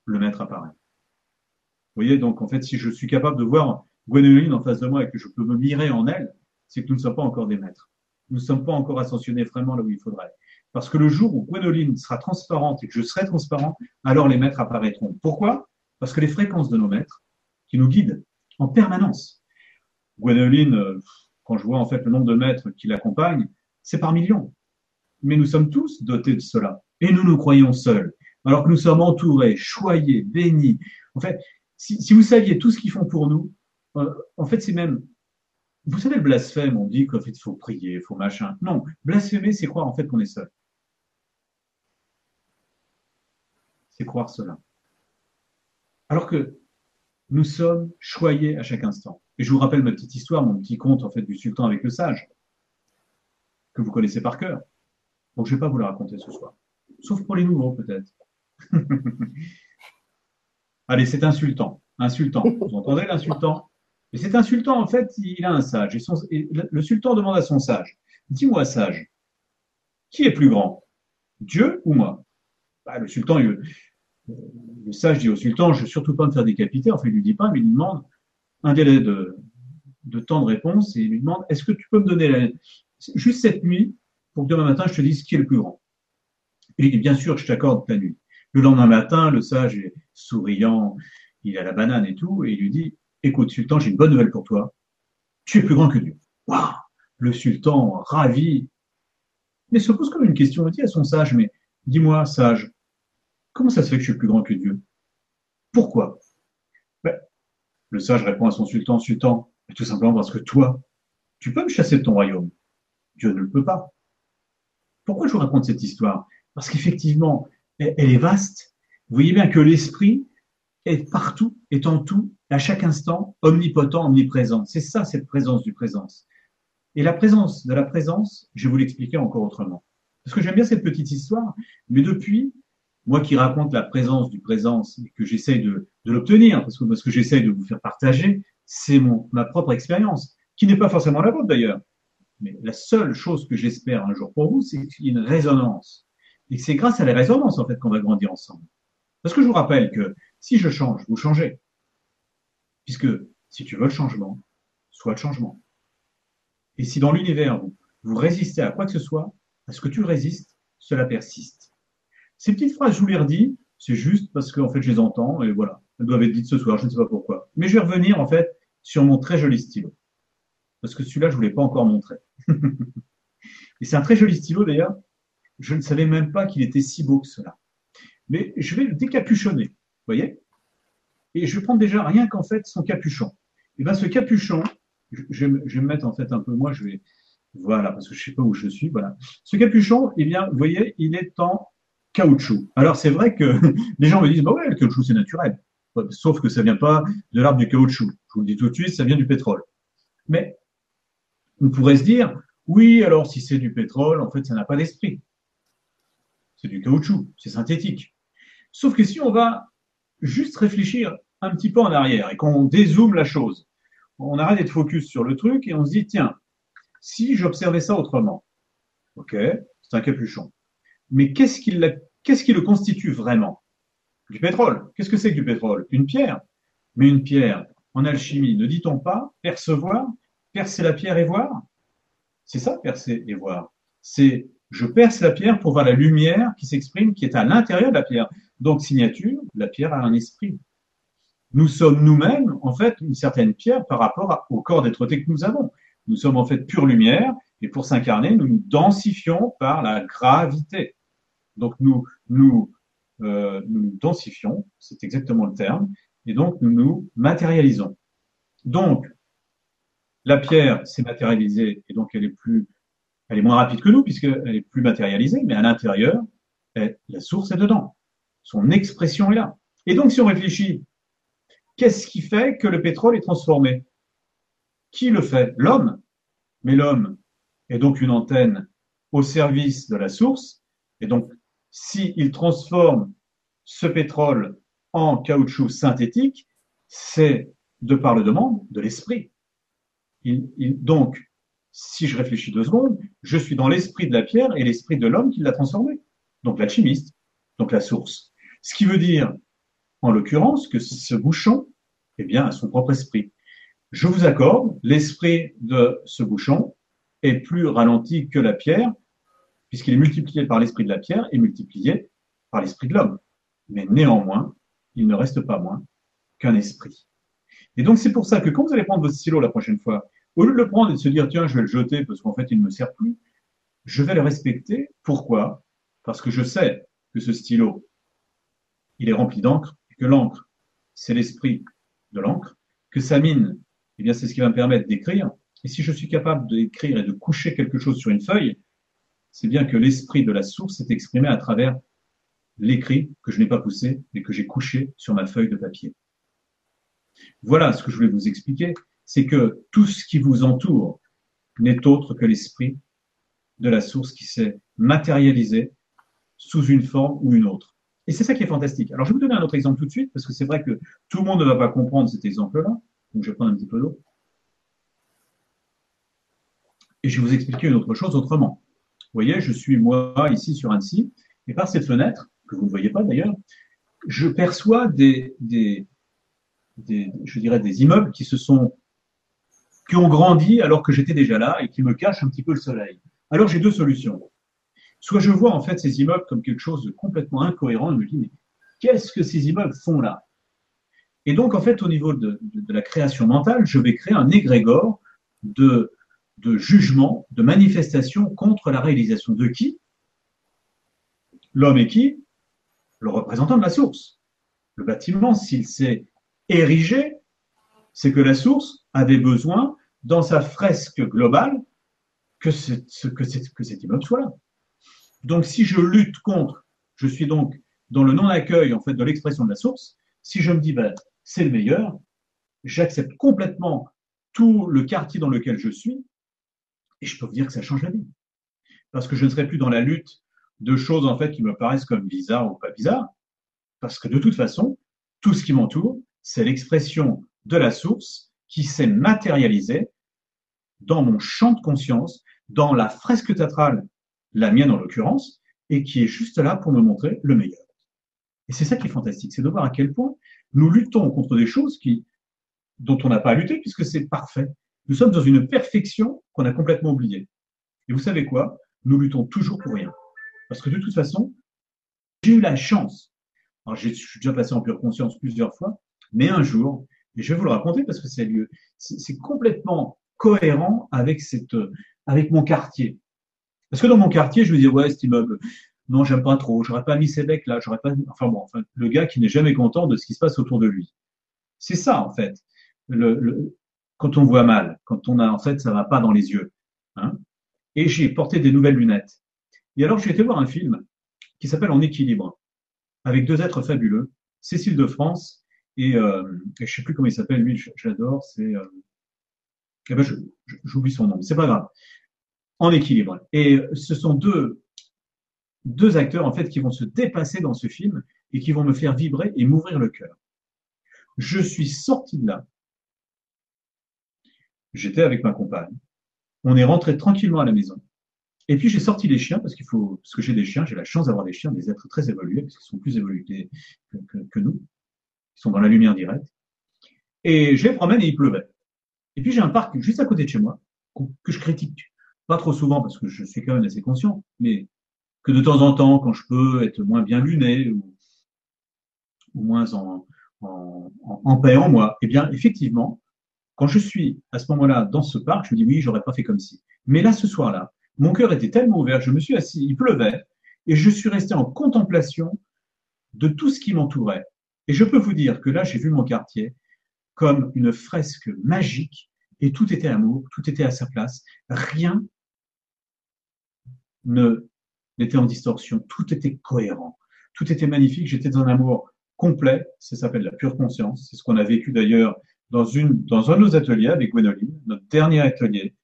le maître apparaît. Vous voyez, donc, en fait, si je suis capable de voir Gwénoline en face de moi et que je peux me mirer en elle, c'est que nous ne sommes pas encore des maîtres. Nous ne sommes pas encore ascensionnés vraiment là où il faudrait. Parce que le jour où Gwénoline sera transparente et que je serai transparent, alors les maîtres apparaîtront. Pourquoi? Parce que les fréquences de nos maîtres, qui nous guident en permanence. Gwénoline, euh, quand je vois en fait le nombre de maîtres qui l'accompagnent, c'est par millions. Mais nous sommes tous dotés de cela. Et nous nous croyons seuls. Alors que nous sommes entourés, choyés, bénis. En fait, si, si vous saviez tout ce qu'ils font pour nous, en fait, c'est même vous savez, le blasphème, on dit qu'en fait, il faut prier, il faut machin. Non, blasphémer, c'est croire en fait qu'on est seul. C'est croire cela. Alors que nous sommes choyés à chaque instant. Et je vous rappelle ma petite histoire, mon petit conte en fait du sultan avec le sage, que vous connaissez par cœur. Donc je ne vais pas vous la raconter ce soir. Sauf pour les nouveaux peut-être. Allez, c'est insultant. Insultant. Vous entendez l'insultant? Et cet insultant, en fait, il a un sage. Et, le sultan demande à son sage, dis-moi sage, qui est plus grand Dieu ou moi? Bah, Le sultan, le sage dit au sultan, je ne veux surtout pas me faire décapiter. Enfin, il ne lui dit pas, mais il lui demande un délai de, temps de réponse et il lui demande, est-ce que tu peux me donner juste cette nuit pour que demain matin, je te dise qui est le plus grand? Il dit, bien sûr, je t'accorde ta nuit. Le lendemain matin, le sage est souriant, il a la banane et tout, et il lui dit, Écoute, sultan, j'ai une bonne nouvelle pour toi. Tu es plus grand que Dieu. Waouh Le sultan, ravi. Mais se pose comme une question, dit à son sage, mais dis-moi, sage, comment ça se fait que je suis plus grand que Dieu? Pourquoi? Ben, Le sage répond à son sultan, sultan, tout simplement parce que toi, tu peux me chasser de ton royaume. Dieu ne le peut pas. Pourquoi je vous raconte cette histoire? Parce qu'effectivement, elle est vaste. Vous voyez bien que l'esprit est partout, est en tout, à chaque instant, omnipotent, omniprésent. C'est ça, cette présence du présence. Et la présence de la présence, je vais vous l'expliquer encore autrement. Parce que j'aime bien cette petite histoire, mais depuis, moi qui raconte la présence du présence et que j'essaye de, l'obtenir, parce que ce que j'essaye de vous faire partager, c'est mon ma propre expérience, qui n'est pas forcément la vôtre d'ailleurs. Mais la seule chose que j'espère un jour pour vous, c'est une résonance. Et c'est grâce à la résonance, en fait, qu'on va grandir ensemble. Parce que je vous rappelle que si je change, vous changez. Puisque si tu veux le changement, soit le changement. Et si dans l'univers, vous, résistez à quoi que ce soit, à ce que tu résistes, cela persiste. Ces petites phrases, je vous les redis, c'est juste parce qu'en fait, je les entends et voilà. Elles doivent être dites ce soir, je ne sais pas pourquoi. Mais je vais revenir en fait sur mon très joli stylo. Parce que celui-là, je ne vous pas encore montré. et c'est un très joli stylo d'ailleurs. Je ne savais même pas qu'il était si beau que cela. Mais je vais le décapuchonner. Voyez? Et je vais prendre déjà rien qu'en fait son capuchon. Et bien ce capuchon, je, vais me mettre en fait un peu, moi je vais, voilà, parce que je sais pas où je suis, voilà. Ce capuchon, eh bien, vous voyez, il est en caoutchouc. Alors c'est vrai que les gens me disent, bah ouais, le caoutchouc c'est naturel. Sauf que ça vient pas de l'arbre du caoutchouc. Je vous le dis tout de suite, ça vient du pétrole. Mais on pourrait se dire, oui, alors si c'est du pétrole, en fait, ça n'a pas d'esprit. C'est du caoutchouc, c'est synthétique. Sauf que si on va juste réfléchir un petit peu en arrière et qu'on dézoome la chose. On arrête d'être focus sur le truc et on se dit, tiens, si j'observais ça autrement, ok, c'est un capuchon. Mais qu'est-ce qui, le constitue vraiment? Du pétrole. Qu'est-ce que c'est que du pétrole? Une pierre. Mais une pierre, en alchimie, ne dit-on pas percevoir, percer la pierre et voir? C'est ça, percer et voir. C'est je perce la pierre pour voir la lumière qui s'exprime, qui est à l'intérieur de la pierre. Donc, signature, la pierre a un esprit nous sommes nous-mêmes, en fait, une certaine pierre par rapport au corps d'être que nous avons. Nous sommes en fait pure lumière, et pour s'incarner, nous nous densifions par la gravité. Donc nous nous, euh, nous, densifions, c'est exactement le terme, et donc nous nous matérialisons. Donc la pierre s'est matérialisée, et donc elle est plus, elle est moins rapide que nous puisqu'elle est plus matérialisée, mais à l'intérieur, la source est dedans. Son expression est là. Et donc si on réfléchit Qu'est-ce qui fait que le pétrole est transformé? Qui le fait? L'homme. Mais l'homme est donc une antenne au service de la source. Et donc, s'il transforme ce pétrole en caoutchouc synthétique, c'est de par le demande de l'esprit. donc, si je réfléchis deux secondes, je suis dans l'esprit de la pierre et l'esprit de l'homme qui l'a transformé. Donc l'alchimiste, donc la source. Ce qui veut dire, en l'occurrence, que ce bouchon, eh bien, a son propre esprit. Je vous accorde, l'esprit de ce bouchon est plus ralenti que la pierre, puisqu'il est multiplié par l'esprit de la pierre et multiplié par l'esprit de l'homme. Mais néanmoins, il ne reste pas moins qu'un esprit. Et donc, c'est pour ça que quand vous allez prendre votre stylo la prochaine fois, au lieu de le prendre et de se dire, tiens, je vais le jeter parce qu'en fait, il ne me sert plus, je vais le respecter. Pourquoi? Parce que je sais que ce stylo, il est rempli d'encre, et que l'encre, c'est l'esprit de l'encre, que sa mine, eh bien, c'est ce qui va me permettre d'écrire. Et si je suis capable d'écrire et de coucher quelque chose sur une feuille, c'est bien que l'esprit de la source est exprimé à travers l'écrit que je n'ai pas poussé, mais que j'ai couché sur ma feuille de papier. Voilà ce que je voulais vous expliquer c'est que tout ce qui vous entoure n'est autre que l'esprit de la source qui s'est matérialisé sous une forme ou une autre. Et c'est ça qui est fantastique. Alors, je vais vous donner un autre exemple tout de suite, parce que c'est vrai que tout le monde ne va pas comprendre cet exemple-là. Donc, je vais prendre un petit peu d'eau. Et je vais vous expliquer une autre chose autrement. Vous voyez, je suis moi ici sur Annecy, et par cette fenêtre, que vous ne voyez pas d'ailleurs, je perçois des, des, des, je dirais, des immeubles qui se sont qui ont grandi alors que j'étais déjà là et qui me cachent un petit peu le soleil. Alors j'ai deux solutions. Soit je vois en fait ces immeubles comme quelque chose de complètement incohérent et me dis mais qu'est-ce que ces immeubles font là? Et donc en fait au niveau de, la création mentale, je vais créer un égrégore de, de jugement, de manifestation contre la réalisation de qui? L'homme est qui? Le représentant de la source. Le bâtiment, s'il s'est érigé, c'est que la source avait besoin, dans sa fresque globale, que, que, cet immeuble soit là. Donc, si je lutte contre, je suis donc dans le non-accueil en fait de l'expression de la source. Si je me dis ben, c'est le meilleur, j'accepte complètement tout le quartier dans lequel je suis, et je peux vous dire que ça change la vie, parce que je ne serai plus dans la lutte de choses en fait qui me paraissent comme bizarres ou pas bizarres, parce que de toute façon, tout ce qui m'entoure, c'est l'expression de la source qui s'est matérialisée dans mon champ de conscience, dans la fresque théâtrale, la mienne en l'occurrence, et qui est juste là pour me montrer le meilleur. Et c'est ça qui est fantastique, c'est de voir à quel point nous luttons contre des choses qui, dont on n'a pas à lutter puisque c'est parfait. Nous sommes dans une perfection qu'on a complètement oubliée. Et vous savez quoi? Nous luttons toujours pour rien. Parce que de toute façon, j'ai eu la chance. Alors, je suis déjà passé en pure conscience plusieurs fois, mais un jour, et je vais vous le raconter parce que c'est c'est complètement cohérent avec cette, avec mon quartier. Parce que dans mon quartier, je me dis ouais, cet immeuble, non, j'aime pas trop, j'aurais pas mis ces becs là, j'aurais pas, enfin bon, le gars qui n'est jamais content de ce qui se passe autour de lui. C'est ça, en fait. Quand on voit mal, quand on a, en fait, ça va pas dans les yeux. Hein. Et j'ai porté des nouvelles lunettes. Et alors, j'ai été voir un film qui s'appelle En équilibre, avec deux êtres fabuleux, Cécile de France et, euh, et je sais plus comment il s'appelle, lui, j'adore, c'est. Euh, eh ben, j'oublie son nom, c'est pas grave. En équilibre. Et ce sont deux, deux acteurs, en fait, qui vont se dépasser dans ce film et qui vont me faire vibrer et m'ouvrir le cœur. Je suis sorti de là. J'étais avec ma compagne. On est rentré tranquillement à la maison. Et puis j'ai sorti les chiens parce qu'il faut, parce que j'ai des chiens, j'ai la chance d'avoir des chiens, des êtres très évolués, parce qu'ils sont plus évolués que, nous qui sont dans la lumière directe. Et je les promène et il pleuvait. Et puis j'ai un parc juste à côté de chez moi, que je critique pas trop souvent parce que je suis quand même assez conscient, mais que de temps en temps, quand je peux être moins bien luné ou, moins en, en, en, paix en moi, eh bien effectivement, quand je suis à ce moment-là dans ce parc, je me dis oui, j'aurais pas fait comme si. Mais là, ce soir-là, mon cœur était tellement ouvert, je me suis assis, il pleuvait, et je suis resté en contemplation de tout ce qui m'entourait. Et je peux vous dire que là, j'ai vu mon quartier comme une fresque magique et tout était amour, tout était à sa place. Rien ne n'était en distorsion, tout était cohérent, tout était magnifique. J'étais dans un amour complet. Ça s'appelle la pure conscience. C'est ce qu'on a vécu d'ailleurs dans une dans un de nos ateliers avec Gwénoline, notre dernier atelier.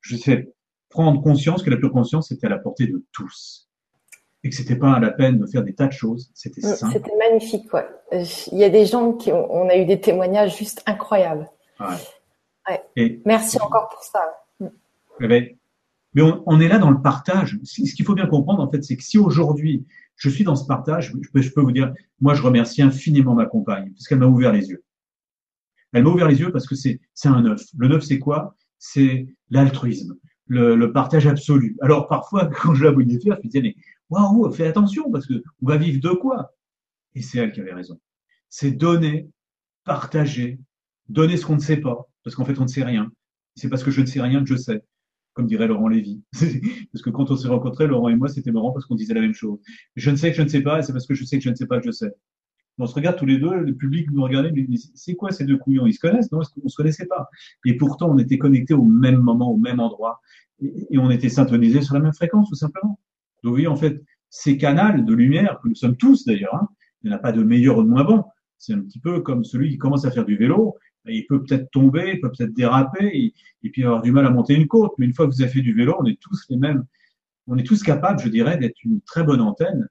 Je sais prendre conscience que la pure conscience était à la portée de tous et que c'était pas la peine de faire des tas de choses. C'était simple. C'était magnifique, ouais. Il y a des gens qui ont, on a eu des témoignages juste incroyables. Ouais. ouais. Et, Merci encore pour ça. Eh ben, mais on, est là dans le partage. Ce qu'il faut bien comprendre, en fait, c'est que si aujourd'hui je suis dans ce partage, je peux, vous dire, moi, je remercie infiniment ma compagne parce qu'elle m'a ouvert les yeux. Elle m'a ouvert les yeux parce que c'est un œuf. Le neuf, c'est quoi? C'est l'altruisme, le, le, partage absolu. Alors parfois, quand je la voyais faire, je me disais mais waouh, fais attention parce que on va vivre de quoi? Et c'est elle qui avait raison. C'est donner, partager, donner ce qu'on ne sait pas parce qu'en fait on ne sait rien. C'est parce que je ne sais rien que je sais comme dirait Laurent Lévy. parce que quand on s'est rencontrés, Laurent et moi, c'était marrant parce qu'on disait la même chose. Je ne sais que je ne sais pas, et c'est parce que je sais que je ne sais pas que je sais. On se regarde tous les deux, le public nous regardait, mais c'est quoi ces deux couillons? Ils se connaissent? Non, on se connaissait pas. Et pourtant, on était connectés au même moment, au même endroit, et, on était syntonisés sur la même fréquence, tout simplement. Donc, vous voyez, en fait, ces canaux de lumière, que nous sommes tous d'ailleurs, hein, il n'y en a pas de meilleur ou de moins bon. C'est un petit peu comme celui qui commence à faire du vélo il peut peut-être tomber, il peut peut-être déraper, et, puis avoir du mal à monter une côte. Mais une fois que vous avez fait du vélo, on est tous les mêmes. On est tous capables, je dirais, d'être une très bonne antenne.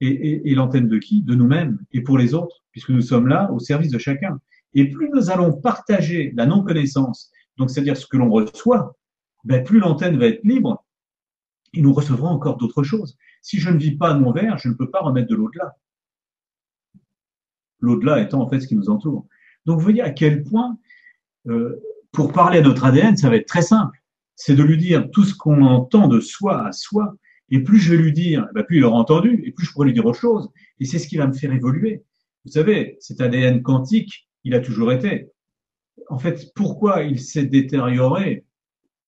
Et, l'antenne de qui? De nous-mêmes et pour les autres, puisque nous sommes là au service de chacun. Et plus nous allons partager la non-connaissance, donc c'est-à-dire ce que l'on reçoit, ben plus l'antenne va être libre et nous recevrons encore d'autres choses. Si je ne vis pas mon verre, je ne peux pas remettre de l'au-delà. L'au-delà étant en fait ce qui nous entoure. Donc vous voyez à quel point, euh, pour parler à notre ADN, ça va être très simple. C'est de lui dire tout ce qu'on entend de soi à soi. Et plus je vais lui dire, bah, plus il aura entendu, et plus je pourrai lui dire autre chose. Et c'est ce qui va me faire évoluer. Vous savez, cet ADN quantique, il a toujours été. En fait, pourquoi il s'est détérioré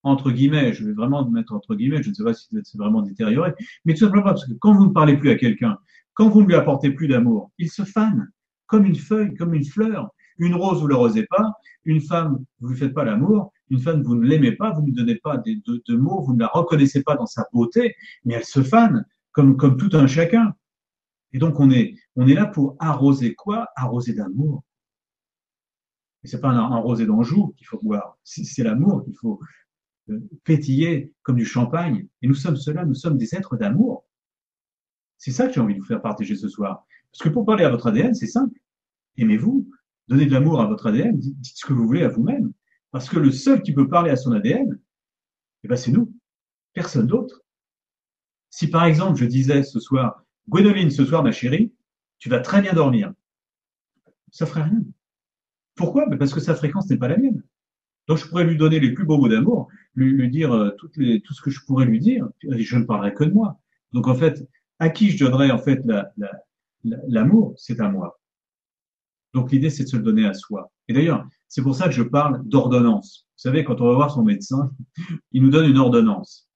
entre guillemets, je vais vraiment mettre entre guillemets, je ne sais pas si c'est vraiment détérioré, mais tout simplement parce que quand vous ne parlez plus à quelqu'un, quand vous ne lui apportez plus d'amour, il se fane comme une feuille, comme une fleur. Une rose, vous ne l'arrosez pas. Une femme, vous ne lui faites pas l'amour. Une femme, vous ne l'aimez pas. Vous ne lui donnez pas de, mots. Vous ne la reconnaissez pas dans sa beauté. Mais elle se fane comme, tout un chacun. Et donc, on est, on est là pour arroser quoi? Arroser d'amour. Et c'est pas un arrosé d'Anjou qu'il faut boire. C'est l'amour qu'il faut euh, pétiller comme du champagne. Et nous sommes cela, nous sommes des êtres d'amour. C'est ça que j'ai envie de vous faire partager ce soir. Parce que pour parler à votre ADN, c'est simple. Aimez-vous, Donnez de l'amour à votre ADN, dites, ce que vous voulez à vous-même. Parce que le seul qui peut parler à son ADN, eh ben, c'est nous. Personne d'autre. Si par exemple, je disais ce soir, Gwénoline, ce soir, ma chérie, tu vas très bien dormir. Ça ferait rien. Pourquoi? Ben, Parce que sa fréquence n'est pas la mienne. Donc je pourrais lui donner les plus beaux mots d'amour, lui, dire euh, tout ce que je pourrais lui dire, je ne parlerai que de moi. Donc en fait, à qui je donnerais en fait l'amour, c'est à moi. Donc l'idée, c'est de se le donner à soi. Et d'ailleurs, c'est pour ça que je parle d'ordonnance. Vous savez, quand on va voir son médecin, il nous donne une ordonnance.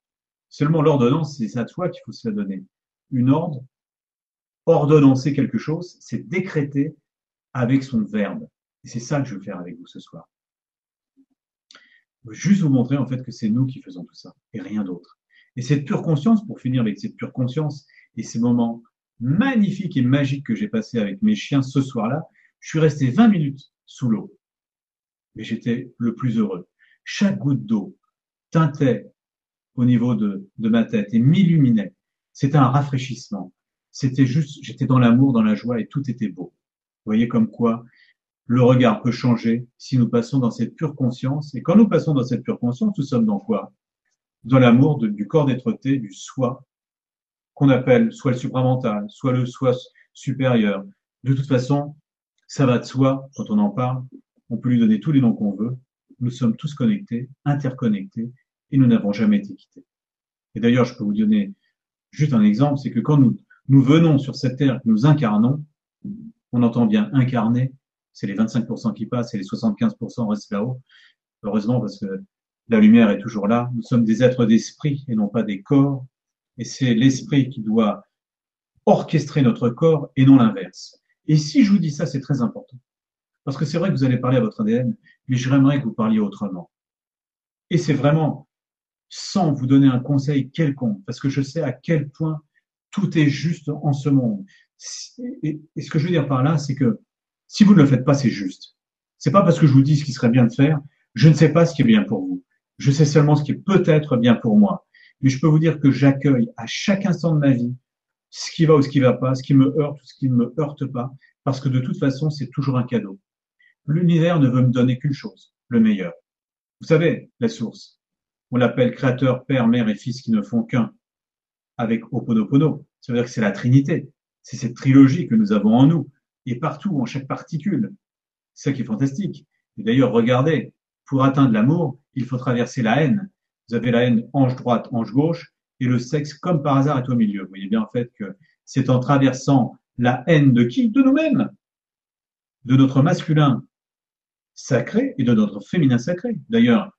Seulement l'ordonnance, c'est à toi qu'il faut se la donner. Une ordre, ordonnancer quelque chose, c'est décréter avec son verbe. Et c'est ça que je veux faire avec vous ce soir. Je juste vous montrer en fait que c'est nous qui faisons tout ça et rien d'autre. Et cette pure conscience, pour finir avec cette pure conscience et ces moments magnifiques et magiques que j'ai passés avec mes chiens ce soir-là, je suis resté 20 minutes sous l'eau, mais j'étais le plus heureux. Chaque goutte d'eau teintait au niveau de, de ma tête et m'illuminait. C'était un rafraîchissement. C'était juste, j'étais dans l'amour, dans la joie et tout était beau. Vous voyez comme quoi le regard peut changer si nous passons dans cette pure conscience. Et quand nous passons dans cette pure conscience, nous sommes dans quoi? Dans l'amour du corps d'être-té, du soi, qu'on appelle soit le supramental, soit le soi supérieur. De toute façon, ça va de soi, quand on en parle, on peut lui donner tous les noms qu'on veut. Nous sommes tous connectés, interconnectés, et nous n'avons jamais été quittés. Et d'ailleurs, je peux vous donner juste un exemple, c'est que quand nous, nous venons sur cette terre, que nous incarnons, on entend bien incarner, c'est les 25% qui passent et les 75% restent là-haut. Heureusement, parce que la lumière est toujours là. Nous sommes des êtres d'esprit et non pas des corps. Et c'est l'esprit qui doit orchestrer notre corps et non l'inverse. Et si je vous dis ça, c'est très important. Parce que c'est vrai que vous allez parler à votre ADN, mais j'aimerais que vous parliez autrement. Et c'est vraiment sans vous donner un conseil quelconque, parce que je sais à quel point tout est juste en ce monde. Et, ce que je veux dire par là, c'est que si vous ne le faites pas, c'est juste. C'est pas parce que je vous dis ce qui serait bien de faire, je ne sais pas ce qui est bien pour vous. Je sais seulement ce qui est peut-être bien pour moi. Mais je peux vous dire que j'accueille à chaque instant de ma vie ce qui va ou ce qui va pas, ce qui me heurte ou ce qui ne me heurte pas, parce que de toute façon, c'est toujours un cadeau. L'univers ne veut me donner qu'une chose, le meilleur. Vous savez, la source. on l'appelle créateur, père, mère et fils qui ne font qu'un avec Oponopono. Ça veut dire que c'est la Trinité. C'est cette trilogie que nous avons en nous et partout, en chaque particule. C'est ça qui est fantastique. Et d'ailleurs, regardez, pour atteindre l'amour, il faut traverser la haine. Vous avez la haine ange droite, ange gauche, et le sexe, comme par hasard, est au milieu. Vous voyez bien en fait que c'est en traversant la haine de qui? De nous-mêmes, de notre masculin sacré et de notre féminin sacré. D'ailleurs,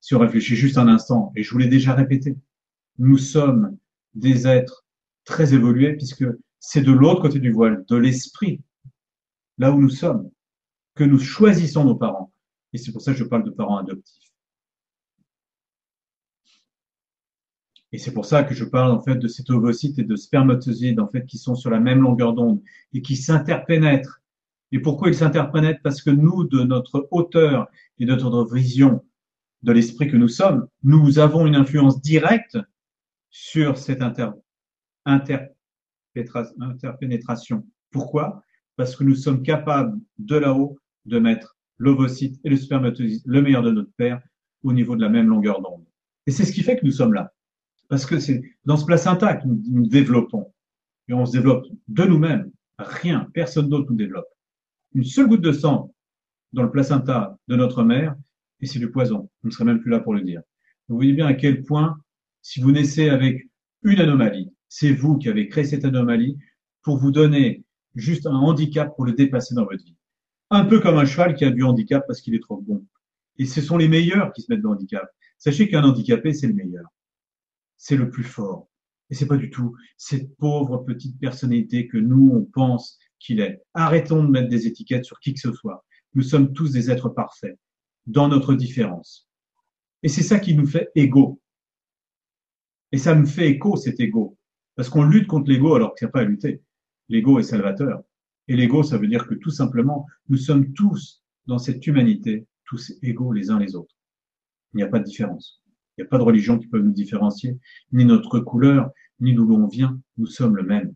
si on réfléchit juste un instant, et je vous l'ai déjà répété, nous sommes des êtres très évolués puisque c'est de l'autre côté du voile, de l'esprit, là où nous sommes, que nous choisissons nos parents. Et c'est pour ça que je parle de parents adoptifs. Et c'est pour ça que je parle en fait de cet ovocyte et de spermatozoïdes en fait qui sont sur la même longueur d'onde et qui s'interpénètrent. Et pourquoi ils s'interpénètrent? Parce que nous, de notre hauteur et de notre vision de l'esprit que nous sommes, nous avons une influence directe sur cette inter, interpénétration. Pourquoi? Parce que nous sommes capables de là-haut de mettre l'ovocyte et le spermatozoïde, le meilleur de notre père, au niveau de la même longueur d'onde. Et c'est ce qui fait que nous sommes là. Parce que c'est dans ce placenta que nous, nous développons. Et on se développe de nous-mêmes. Rien, personne d'autre nous développe. Une seule goutte de sang dans le placenta de notre mère, et c'est du poison. On ne serait même plus là pour le dire. Vous voyez bien à quel point, si vous naissez avec une anomalie, c'est vous qui avez créé cette anomalie pour vous donner juste un handicap pour le dépasser dans votre vie. Un peu comme un cheval qui a du handicap parce qu'il est trop bon. Et ce sont les meilleurs qui se mettent dans le handicap. Sachez qu'un handicapé, c'est le meilleur c'est le plus fort. Et c'est pas du tout cette pauvre petite personnalité que nous, on pense qu'il est. Arrêtons de mettre des étiquettes sur qui que ce soit. Nous sommes tous des êtres parfaits, dans notre différence. Et c'est ça qui nous fait égaux. Et ça me fait écho, cet ego. Parce qu'on lutte contre l'ego alors qu'il n'y a pas à lutter. L'ego est salvateur. Et l'ego, ça veut dire que tout simplement, nous sommes tous dans cette humanité, tous égaux les uns les autres. Il n'y a pas de différence. Il n'y a pas de religion qui peut nous différencier, ni notre couleur, ni d'où l'on vient. Nous sommes le même.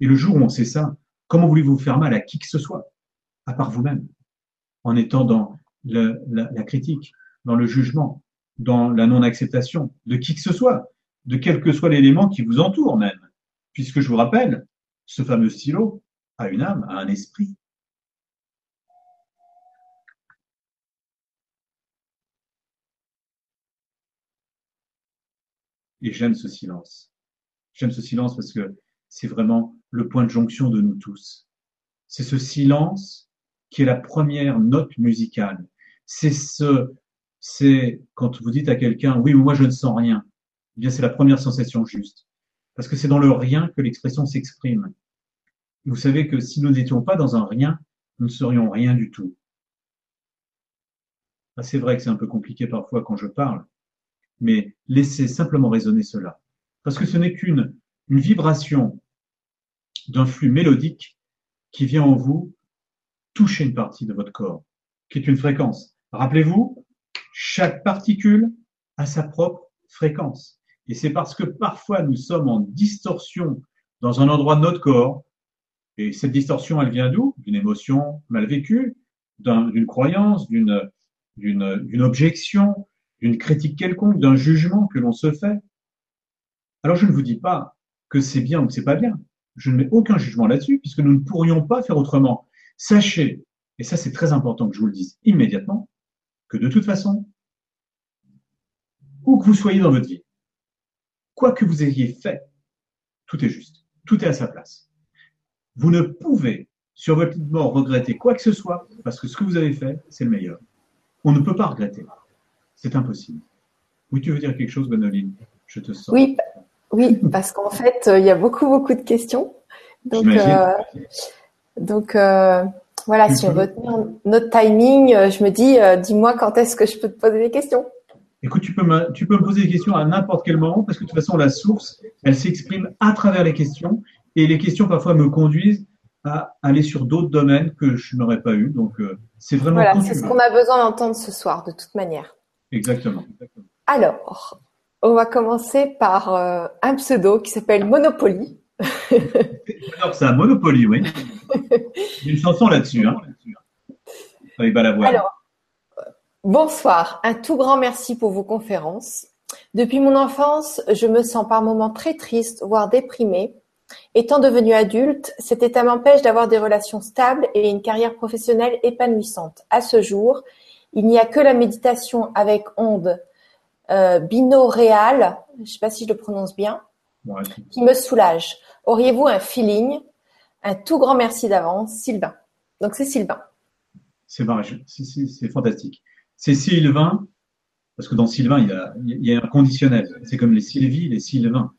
Et le jour où on sait ça, comment voulez-vous faire mal à qui que ce soit, à part vous-même, en étant dans la, la critique, dans le jugement, dans la non-acceptation de qui que ce soit, de quel que soit l'élément qui vous entoure même. Puisque je vous rappelle, ce fameux stylo a une âme, a un esprit. Et j'aime ce silence. J'aime ce silence parce que c'est vraiment le point de jonction de nous tous. C'est ce silence qui est la première note musicale. C'est ce, c'est quand vous dites à quelqu'un, oui, moi je ne sens rien. Eh bien, c'est la première sensation juste. Parce que c'est dans le rien que l'expression s'exprime. Vous savez que si nous n'étions pas dans un rien, nous ne serions rien du tout. Ah, c'est vrai que c'est un peu compliqué parfois quand je parle, mais laissez simplement résonner cela. Parce que ce n'est qu'une une vibration d'un flux mélodique qui vient en vous toucher une partie de votre corps, qui est une fréquence. Rappelez-vous, chaque particule a sa propre fréquence. Et c'est parce que parfois nous sommes en distorsion dans un endroit de notre corps, et cette distorsion, elle vient d'où? D'une émotion mal vécue, d'une croyance, d'une objection, d'une critique quelconque, d'un jugement que l'on se fait. Alors je ne vous dis pas que c'est bien ou que c'est pas bien. Je ne mets aucun jugement là-dessus puisque nous ne pourrions pas faire autrement. Sachez, et ça c'est très important que je vous le dise immédiatement, que de toute façon, où que vous soyez dans votre vie, quoi que vous ayez fait, tout est juste, tout est à sa place. Vous ne pouvez sur votre mort regretter quoi que ce soit parce que ce que vous avez fait, c'est le meilleur. On ne peut pas regretter. C'est impossible. Oui, tu veux dire quelque chose, Gwenoline Je te sens. Oui, oui parce qu'en fait, euh, il y a beaucoup, beaucoup de questions. Donc, euh, donc euh, voilà, si on veut tenir notre timing, je me dis, dis-moi quand est-ce que je peux te poser des questions. Écoute, tu peux, me, tu peux me poser des questions à n'importe quel moment parce que de toute façon, la source, elle s'exprime à travers les questions et les questions parfois me conduisent à aller sur d'autres domaines que je n'aurais pas eu. Donc, c'est vraiment. Voilà, c'est ce qu'on a besoin d'entendre ce soir, de toute manière. Exactement. Alors, on va commencer par euh, un pseudo qui s'appelle Monopoly. Alors, c'est un Monopoly, oui. Il y a une chanson là-dessus, hein. Alors, Bonsoir, un tout grand merci pour vos conférences. Depuis mon enfance, je me sens par moments très triste, voire déprimée. Étant devenue adulte, cet état m'empêche d'avoir des relations stables et une carrière professionnelle épanouissante. À ce jour, il n'y a que la méditation avec ondes euh, binoréales, je ne sais pas si je le prononce bien, qui me soulage. Auriez-vous un feeling Un tout grand merci d'avance, Sylvain? Donc c'est Sylvain. C'est c'est fantastique. C'est Sylvain, parce que dans Sylvain, il y a, il y a un conditionnel. C'est comme les Sylvie, les Sylvains.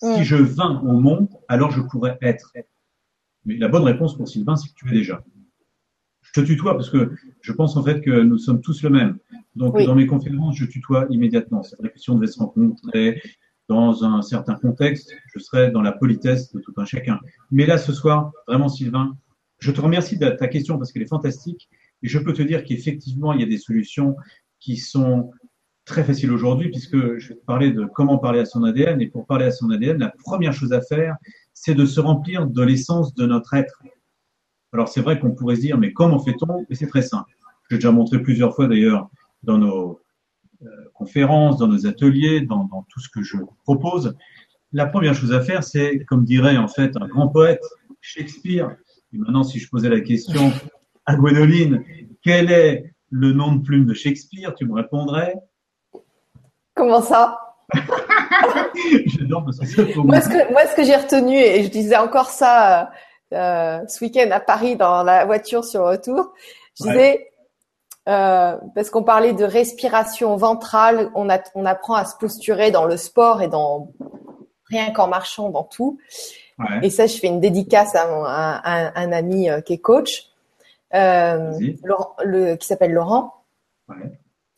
Si mm. je vins au monde, alors je pourrais être. Mais la bonne réponse pour Sylvain, c'est que tu es déjà. Je tutoie parce que je pense en fait que nous sommes tous le même. Donc dans mes conférences, je tutoie immédiatement. C'est vrai que si on devait se rencontrer dans un certain contexte, je serais dans la politesse de tout un chacun. Mais là, ce soir, vraiment Sylvain, je te remercie de ta question parce qu'elle est fantastique. Et je peux te dire qu'effectivement, il y a des solutions qui sont très faciles aujourd'hui, puisque je vais te parler de comment parler à son ADN. Et pour parler à son ADN, la première chose à faire, c'est de se remplir de l'essence de notre être. Alors c'est vrai qu'on pourrait se dire, mais comment fait-on? Mais c'est très simple. J'ai déjà montré plusieurs fois d'ailleurs dans nos euh, conférences, dans nos ateliers, dans, dans tout ce que je propose. La première chose à faire, c'est, comme dirait en fait un grand poète, Shakespeare. Et maintenant, si je posais la question à Gwénoline, quel est le nom de plume de Shakespeare? Tu me répondrais? Comment ça? J'adore parce que moi, ce que, moi, ce que j'ai retenu, et je disais encore ça euh, ce week-end à Paris dans la voiture sur le retour, je disais, euh, parce qu'on parlait de respiration ventrale, on, a, on apprend à se posturer dans le sport et dans rien qu'en marchant, dans tout. Ouais. Et ça, je fais une dédicace à, à, à un ami euh, qui est coach euh, le, qui s'appelle Laurent.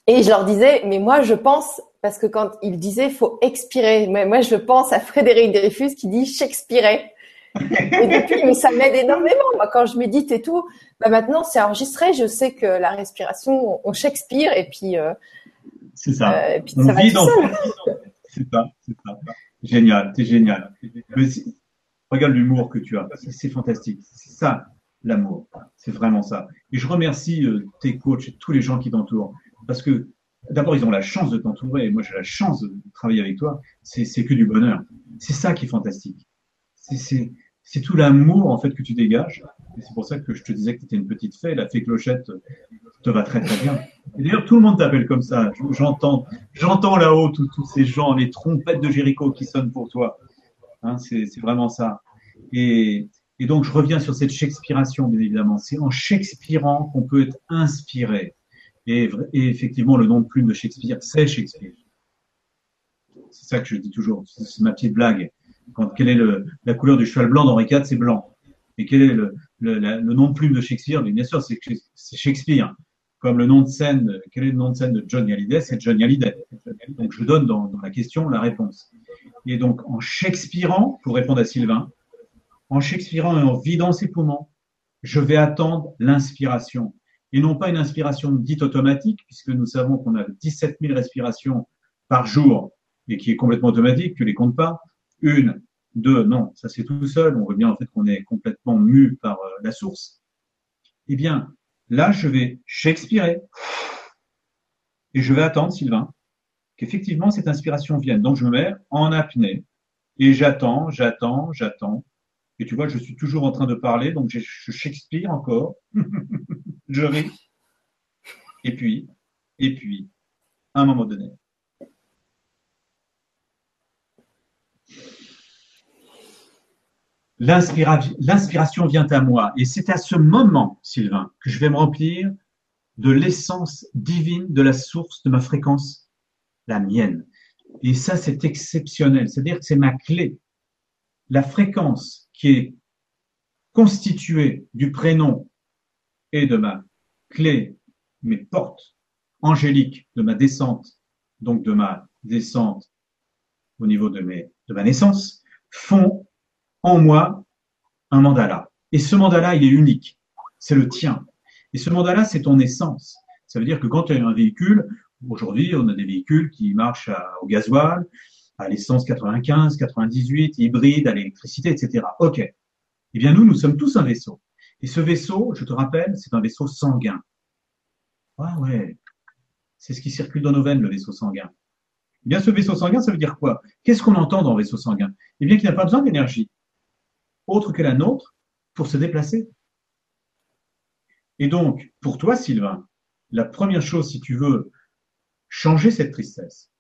Et je leur disais, mais moi je pense, parce que quand il disait faut expirer, mais moi je pense à Frédéric Dreyfus qui dit Shakespeare. Et depuis, mais ça m'aide énormément. Moi, quand je médite et tout, bah maintenant c'est enregistré. Je sais que la respiration, on Shakespeare et puis. Euh, c'est ça. Euh, et puis on ça vit dans. C'est ça, c'est ça. Génial, c'est génial. Regarde l'humour que tu as. C'est fantastique. C'est ça l'amour. C'est vraiment ça. Et je remercie euh, tes coachs et tous les gens qui t'entourent. Parce que d'abord, ils ont la chance de t'entourer. Et moi, j'ai la chance de travailler avec toi. C'est que du bonheur. C'est ça qui est fantastique. C'est tout l'amour, en fait, que tu dégages. Et c'est pour ça que je te disais que tu une petite fée. La fée clochette te va très, très bien. Et d'ailleurs, tout le monde t'appelle comme ça. J'entends, j'entends là-haut tous ces gens, les trompettes de Jéricho qui sonnent pour toi. Hein, c'est vraiment ça. Et, et donc, je reviens sur cette Shakespeareation, bien évidemment. C'est en Shakespeareant qu'on peut être inspiré. Et, effectivement, le nom de plume de Shakespeare, c'est Shakespeare. C'est ça que je dis toujours. C'est ma petite blague. Quelle est le, la couleur du cheval blanc d'Henri IV C'est blanc. Et quel est le, nom de plume de Shakespeare? Bien sûr, c'est Shakespeare. Comme le nom de scène, quel est le nom de scène de John Hallyday? C'est John Hallyday. Donc, je donne dans, la question la réponse. Et donc, en Shakespeareant, pour répondre à Sylvain, en Shakespeareant et en vidant ses poumons, je vais attendre l'inspiration. Et non pas une inspiration dite automatique, puisque nous savons qu'on a 17 000 respirations par jour et qui est complètement automatique, que les compte pas. Une, deux, non, ça c'est tout seul. On voit bien en fait qu'on est complètement mu par euh, la source. Eh bien, là, je vais Shakespeare et je vais attendre, Sylvain, qu'effectivement cette inspiration vienne. Donc, je me mets en apnée et j'attends, j'attends, j'attends. Et tu vois, je suis toujours en train de parler, donc je Shakespeare encore. je ris. Et puis, et puis, à un moment donné. L'inspiration vient à moi. Et c'est à ce moment, Sylvain, que je vais me remplir de l'essence divine de la source de ma fréquence, la mienne. Et ça, c'est exceptionnel. C'est-à-dire que c'est ma clé. La fréquence qui est constitué du prénom et de ma clé, mes portes angéliques de ma descente, donc de ma descente au niveau de ma naissance, font en moi un mandala. Et ce mandala, il est unique. C'est le tien. Et ce mandala, c'est ton essence. Ça veut dire que quand tu as un véhicule, aujourd'hui, on a des véhicules qui marchent au gasoil, à l'essence 95, 98, hybride, à l'électricité, etc. OK. Eh bien, nous, nous sommes tous un vaisseau. Et ce vaisseau, je te rappelle, c'est un vaisseau sanguin. Ah ouais. c'est ce qui circule dans nos veines, le vaisseau sanguin. Eh bien, ce vaisseau sanguin, ça veut dire quoi? Qu'est-ce qu'on entend dans le vaisseau sanguin? Eh bien, qu'il n'a pas besoin d'énergie autre que la nôtre pour se déplacer. Et donc, pour toi, Sylvain, la première chose, si tu veux changer cette tristesse,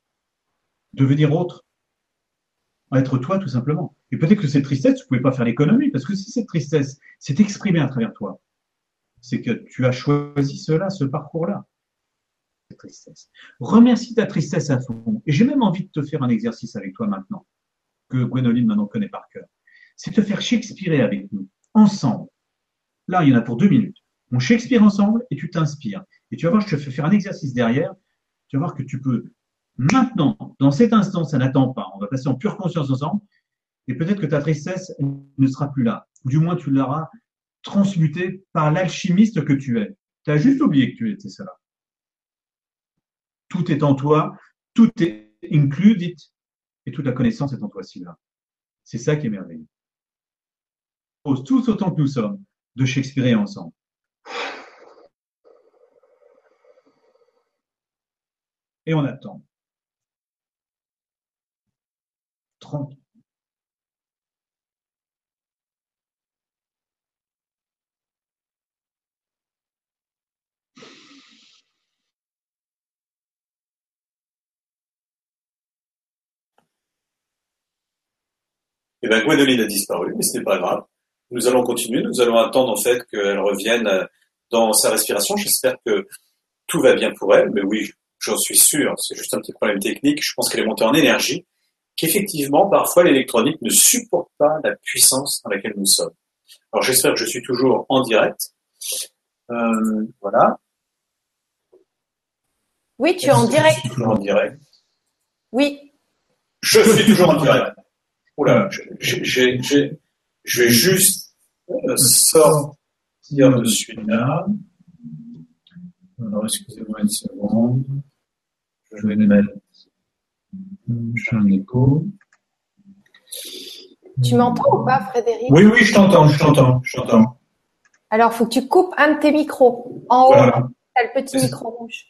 devenir autre, être toi tout simplement. Et peut-être que cette tristesse, tu ne pouvais pas faire l'économie, parce que si cette tristesse s'est exprimée à travers toi, c'est que tu as choisi cela, ce parcours-là. Cette tristesse. Remercie ta tristesse à fond. Et j'ai même envie de te faire un exercice avec toi maintenant, que Gwénoline maintenant connaît par cœur. C'est te faire Shakespeare avec nous, ensemble. Là, il y en a pour deux minutes. On Shakespeare ensemble et tu t'inspires. Et tu vas voir, je te fais faire un exercice derrière. Tu vas voir que tu peux maintenant, dans cet instant, ça n'attend pas. On va passer en pure conscience ensemble. Et peut-être que ta tristesse ne sera plus là. Ou du moins, tu l'auras transmutée par l'alchimiste que tu es. Tu as juste oublié que tu étais cela. Tout est en toi, tout est included, et toute la connaissance est en toi, Sylvain. C'est ça qui est merveilleux. Tous autant que nous sommes de Shakespeare ensemble. Et on attend. 30. Eh bien, Gwendoline a disparu, mais ce n'est pas grave. Nous allons continuer, nous allons attendre en fait qu'elle revienne euh, dans sa respiration. J'espère que tout va bien pour elle, mais oui, j'en suis sûr, c'est juste un petit problème technique. Je pense qu'elle est montée en énergie, qu'effectivement, parfois l'électronique ne supporte pas la puissance dans laquelle nous sommes. Alors j'espère que je suis toujours en direct. Euh, voilà. Oui, tu es en direct. Je suis toujours en direct. Oui. Je suis toujours en direct. Oula, j'ai, je vais juste sortir de celui-là. Alors, excusez-moi une seconde. Je vais mettre un écho. Tu m'entends ou pas, Frédéric? Oui, oui, je t'entends, je t'entends, je t'entends. Alors, il faut que tu coupes un de tes micros. En haut, tu as le petit micro rouge.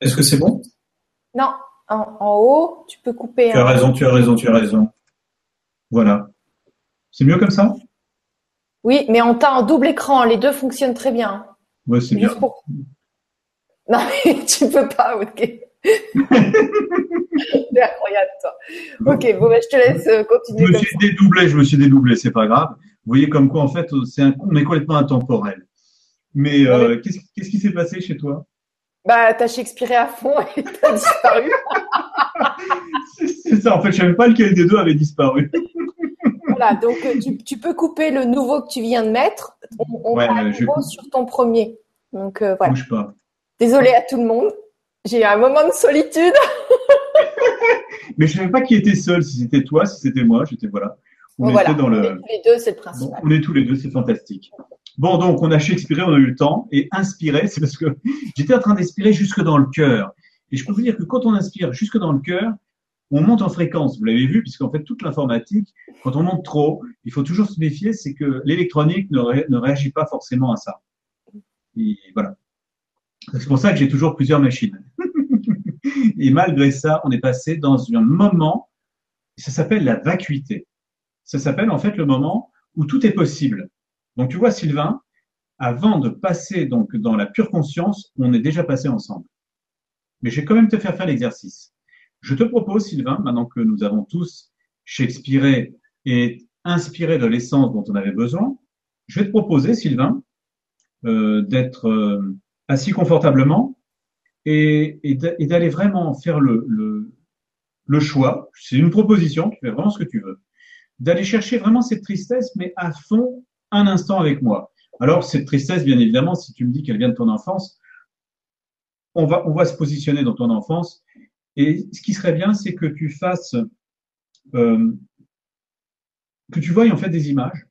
Est-ce que c'est bon? Non, en, en, haut, tu peux couper. Tu as raison, tu as raison, tu as raison. Voilà. C'est mieux comme ça? Oui, mais on t'a en double écran. Les deux fonctionnent très bien. Oui, c'est bien. Non, mais tu peux pas, ok. c'est incroyable, toi. Ok, bon, bah, je te laisse euh, continuer. Je me suis dédoublé, je me suis dédoublé, c'est pas grave. Vous voyez comme quoi, en fait, c'est un, on est complètement intemporel. Mais euh, qu'est-ce qui s'est passé chez toi? Bah, t'as Shakespeare à fond et t'as disparu. c'est ça, en fait, je savais pas lequel des deux avait disparu. Voilà, donc euh, tu, peux couper le nouveau que tu viens de mettre. On, va nouveau sur ton premier. Donc euh, voilà. Bouge pas. Désolée à tout le monde. J'ai eu un moment de solitude. Mais je ne savais pas qui était seul, si c'était toi, si c'était moi. J'étais voilà. On était dans le. On est tous les deux, c'est le principal. on est tous les deux, c'est fantastique. Bon, donc on a Shakespeare, on a eu le temps. Et inspirer, c'est parce que j'étais en train d'inspirer jusque dans le cœur. Et je peux vous dire que quand on inspire jusque dans le cœur, on monte en fréquence. Vous l'avez vu, puisqu'en fait, toute l'informatique, quand on monte trop, il faut toujours se méfier, c'est que l'électronique ne, réagit pas forcément à ça. Et voilà. C'est pour ça que j'ai toujours plusieurs machines. Et malgré ça, on est passé dans un moment, ça s'appelle la vacuité. Ça s'appelle en fait le moment où tout est possible. Donc tu vois, Sylvain, avant de passer donc dans la pure conscience, on est déjà passé ensemble. Mais je vais quand même te faire faire l'exercice. Je te propose, Sylvain, maintenant que nous avons tous Shakespeare et inspiré de l'essence dont on avait besoin, je vais te proposer, Sylvain, euh, d'être euh, assis confortablement et, et d'aller vraiment faire le, le, le choix. C'est une proposition, tu fais vraiment ce que tu veux. D'aller chercher vraiment cette tristesse, mais à fond, un instant avec moi. Alors, cette tristesse, bien évidemment, si tu me dis qu'elle vient de ton enfance, on va, on va se positionner dans ton enfance. Et ce qui serait bien, c'est que tu fasses, euh, que tu voyes en fait des images.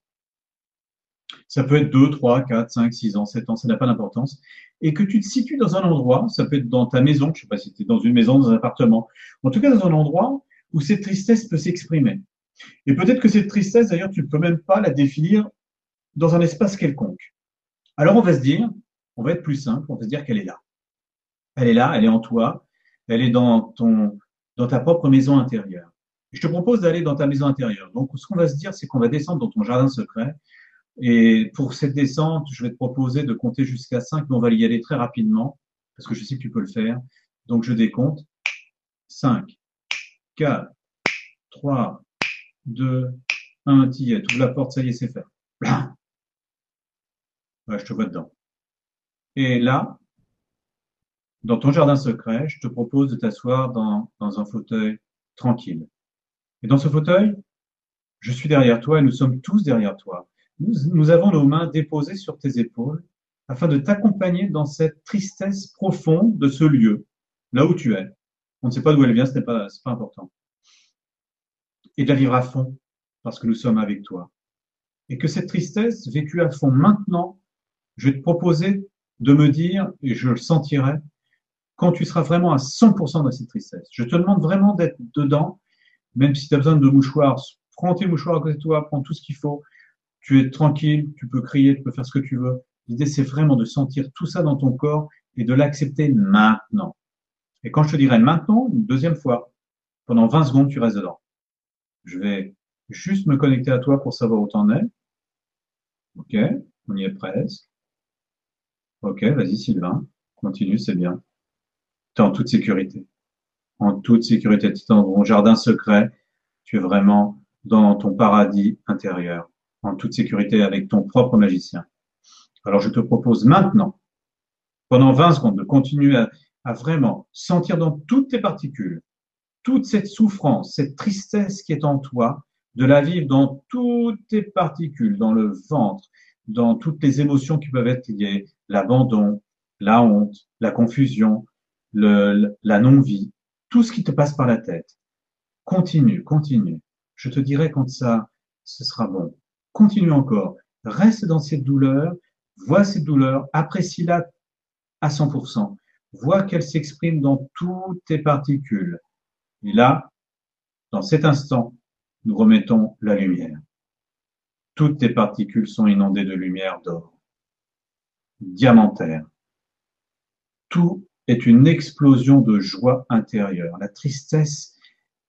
Ça peut être 2, 3, 4, 5, 6 ans, 7 ans, ça n'a pas d'importance. Et que tu te situes dans un endroit, ça peut être dans ta maison, je sais pas si tu es dans une maison, dans un appartement, en tout cas dans un endroit où cette tristesse peut s'exprimer. Et peut-être que cette tristesse, d'ailleurs, tu ne peux même pas la définir dans un espace quelconque. Alors on va se dire, on va être plus simple, on va se dire qu'elle est là. Elle est là, elle est en toi, elle est dans ton, dans ta propre maison intérieure. je te propose d'aller dans ta maison intérieure. Donc, ce qu'on va se dire, c'est qu'on va descendre dans ton jardin secret. Et pour cette descente, je vais te proposer de compter jusqu'à 5, mais on va y aller très rapidement, parce que je sais que tu peux le faire. Donc, je décompte. 5, 4, 3, 2, 1, tu y es. la porte, ça y est, c'est fait. Je te vois dedans. Et là, dans ton jardin secret, je te propose de t'asseoir dans, dans un fauteuil tranquille. Et dans ce fauteuil, je suis derrière toi et nous sommes tous derrière toi. Nous, avons nos mains déposées sur tes épaules afin de t'accompagner dans cette tristesse profonde de ce lieu, là où tu es. On ne sait pas d'où elle vient, ce n'est pas, pas important. Et de la vivre à fond, parce que nous sommes avec toi. Et que cette tristesse vécue à fond maintenant, je vais te proposer de me dire, et je le sentirai, quand tu seras vraiment à 100% dans cette tristesse. Je te demande vraiment d'être dedans, même si tu as besoin de mouchoirs, prends tes mouchoirs à côté de toi, prends tout ce qu'il faut, tu es tranquille, tu peux crier, tu peux faire ce que tu veux. L'idée, c'est vraiment de sentir tout ça dans ton corps et de l'accepter maintenant. Et quand je te dirai maintenant, une deuxième fois, pendant 20 secondes, tu restes dedans. Je vais juste me connecter à toi pour savoir où tu en es. Ok, on y est presque. Ok, vas-y Sylvain, continue, c'est bien tu es en toute sécurité. En toute sécurité. Tu es dans ton jardin secret. Tu es vraiment dans ton paradis intérieur. En toute sécurité avec ton propre magicien. Alors je te propose maintenant, pendant 20 secondes, de continuer à, à vraiment sentir dans toutes tes particules toute cette souffrance, cette tristesse qui est en toi, de la vivre dans toutes tes particules, dans le ventre, dans toutes les émotions qui peuvent être liées, l'abandon, la honte, la confusion, le, la non-vie, tout ce qui te passe par la tête. Continue, continue. Je te dirai quand ça, ce sera bon. Continue encore. Reste dans cette douleur, vois cette douleur, apprécie-la à 100%. Vois qu'elle s'exprime dans toutes tes particules. Et là, dans cet instant, nous remettons la lumière. Toutes tes particules sont inondées de lumière d'or, diamantaire. Tout une explosion de joie intérieure. La tristesse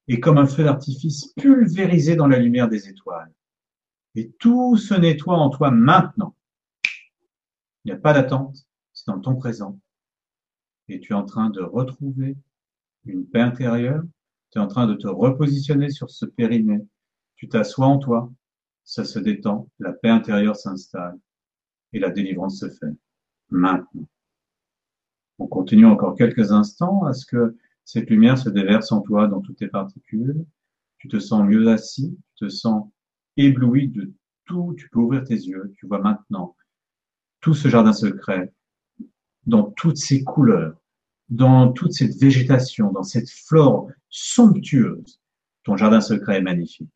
est comme un feu d'artifice pulvérisé dans la lumière des étoiles. Et tout se nettoie en toi maintenant. Il n'y a pas d'attente, c'est dans ton présent. Et tu es en train de retrouver une paix intérieure, tu es en train de te repositionner sur ce périnée. Tu t'assois en toi, ça se détend, la paix intérieure s'installe et la délivrance se fait maintenant. On continue encore quelques instants à ce que cette lumière se déverse en toi dans toutes tes particules? Tu te sens mieux assis, tu te sens ébloui de tout. Tu peux ouvrir tes yeux, tu vois maintenant tout ce jardin secret dans toutes ses couleurs, dans toute cette végétation, dans cette flore somptueuse. Ton jardin secret est magnifique.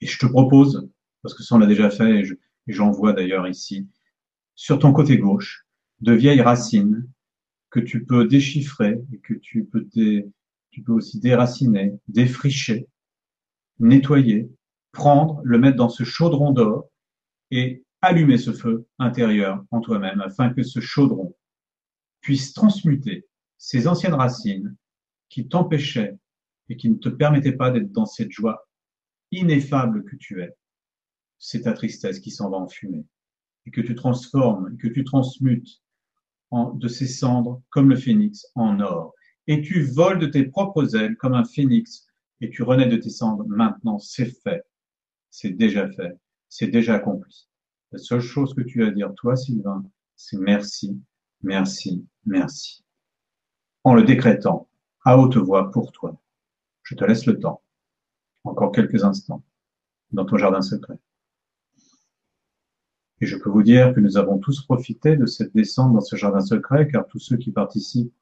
Et je te propose, parce que ça on l'a déjà fait, et j'en vois d'ailleurs ici, sur ton côté gauche, de vieilles racines que tu peux déchiffrer et que tu peux, tu peux aussi déraciner, défricher, nettoyer, prendre, le mettre dans ce chaudron d'or et allumer ce feu intérieur en toi-même afin que ce chaudron puisse transmuter ces anciennes racines qui t'empêchaient et qui ne te permettaient pas d'être dans cette joie ineffable que tu es. C'est ta tristesse qui s'en va en fumée et que tu transformes, et que tu transmutes de ses cendres comme le phénix en or. Et tu voles de tes propres ailes comme un phénix et tu renais de tes cendres. Maintenant, c'est fait. C'est déjà fait. C'est déjà accompli. La seule chose que tu as à dire, toi, Sylvain, c'est merci, merci, merci. En le décrétant à haute voix pour toi. Je te laisse le temps. Encore quelques instants dans ton jardin secret. Et je peux vous dire que nous avons tous profité de cette descente dans ce jardin secret, car tous ceux qui participent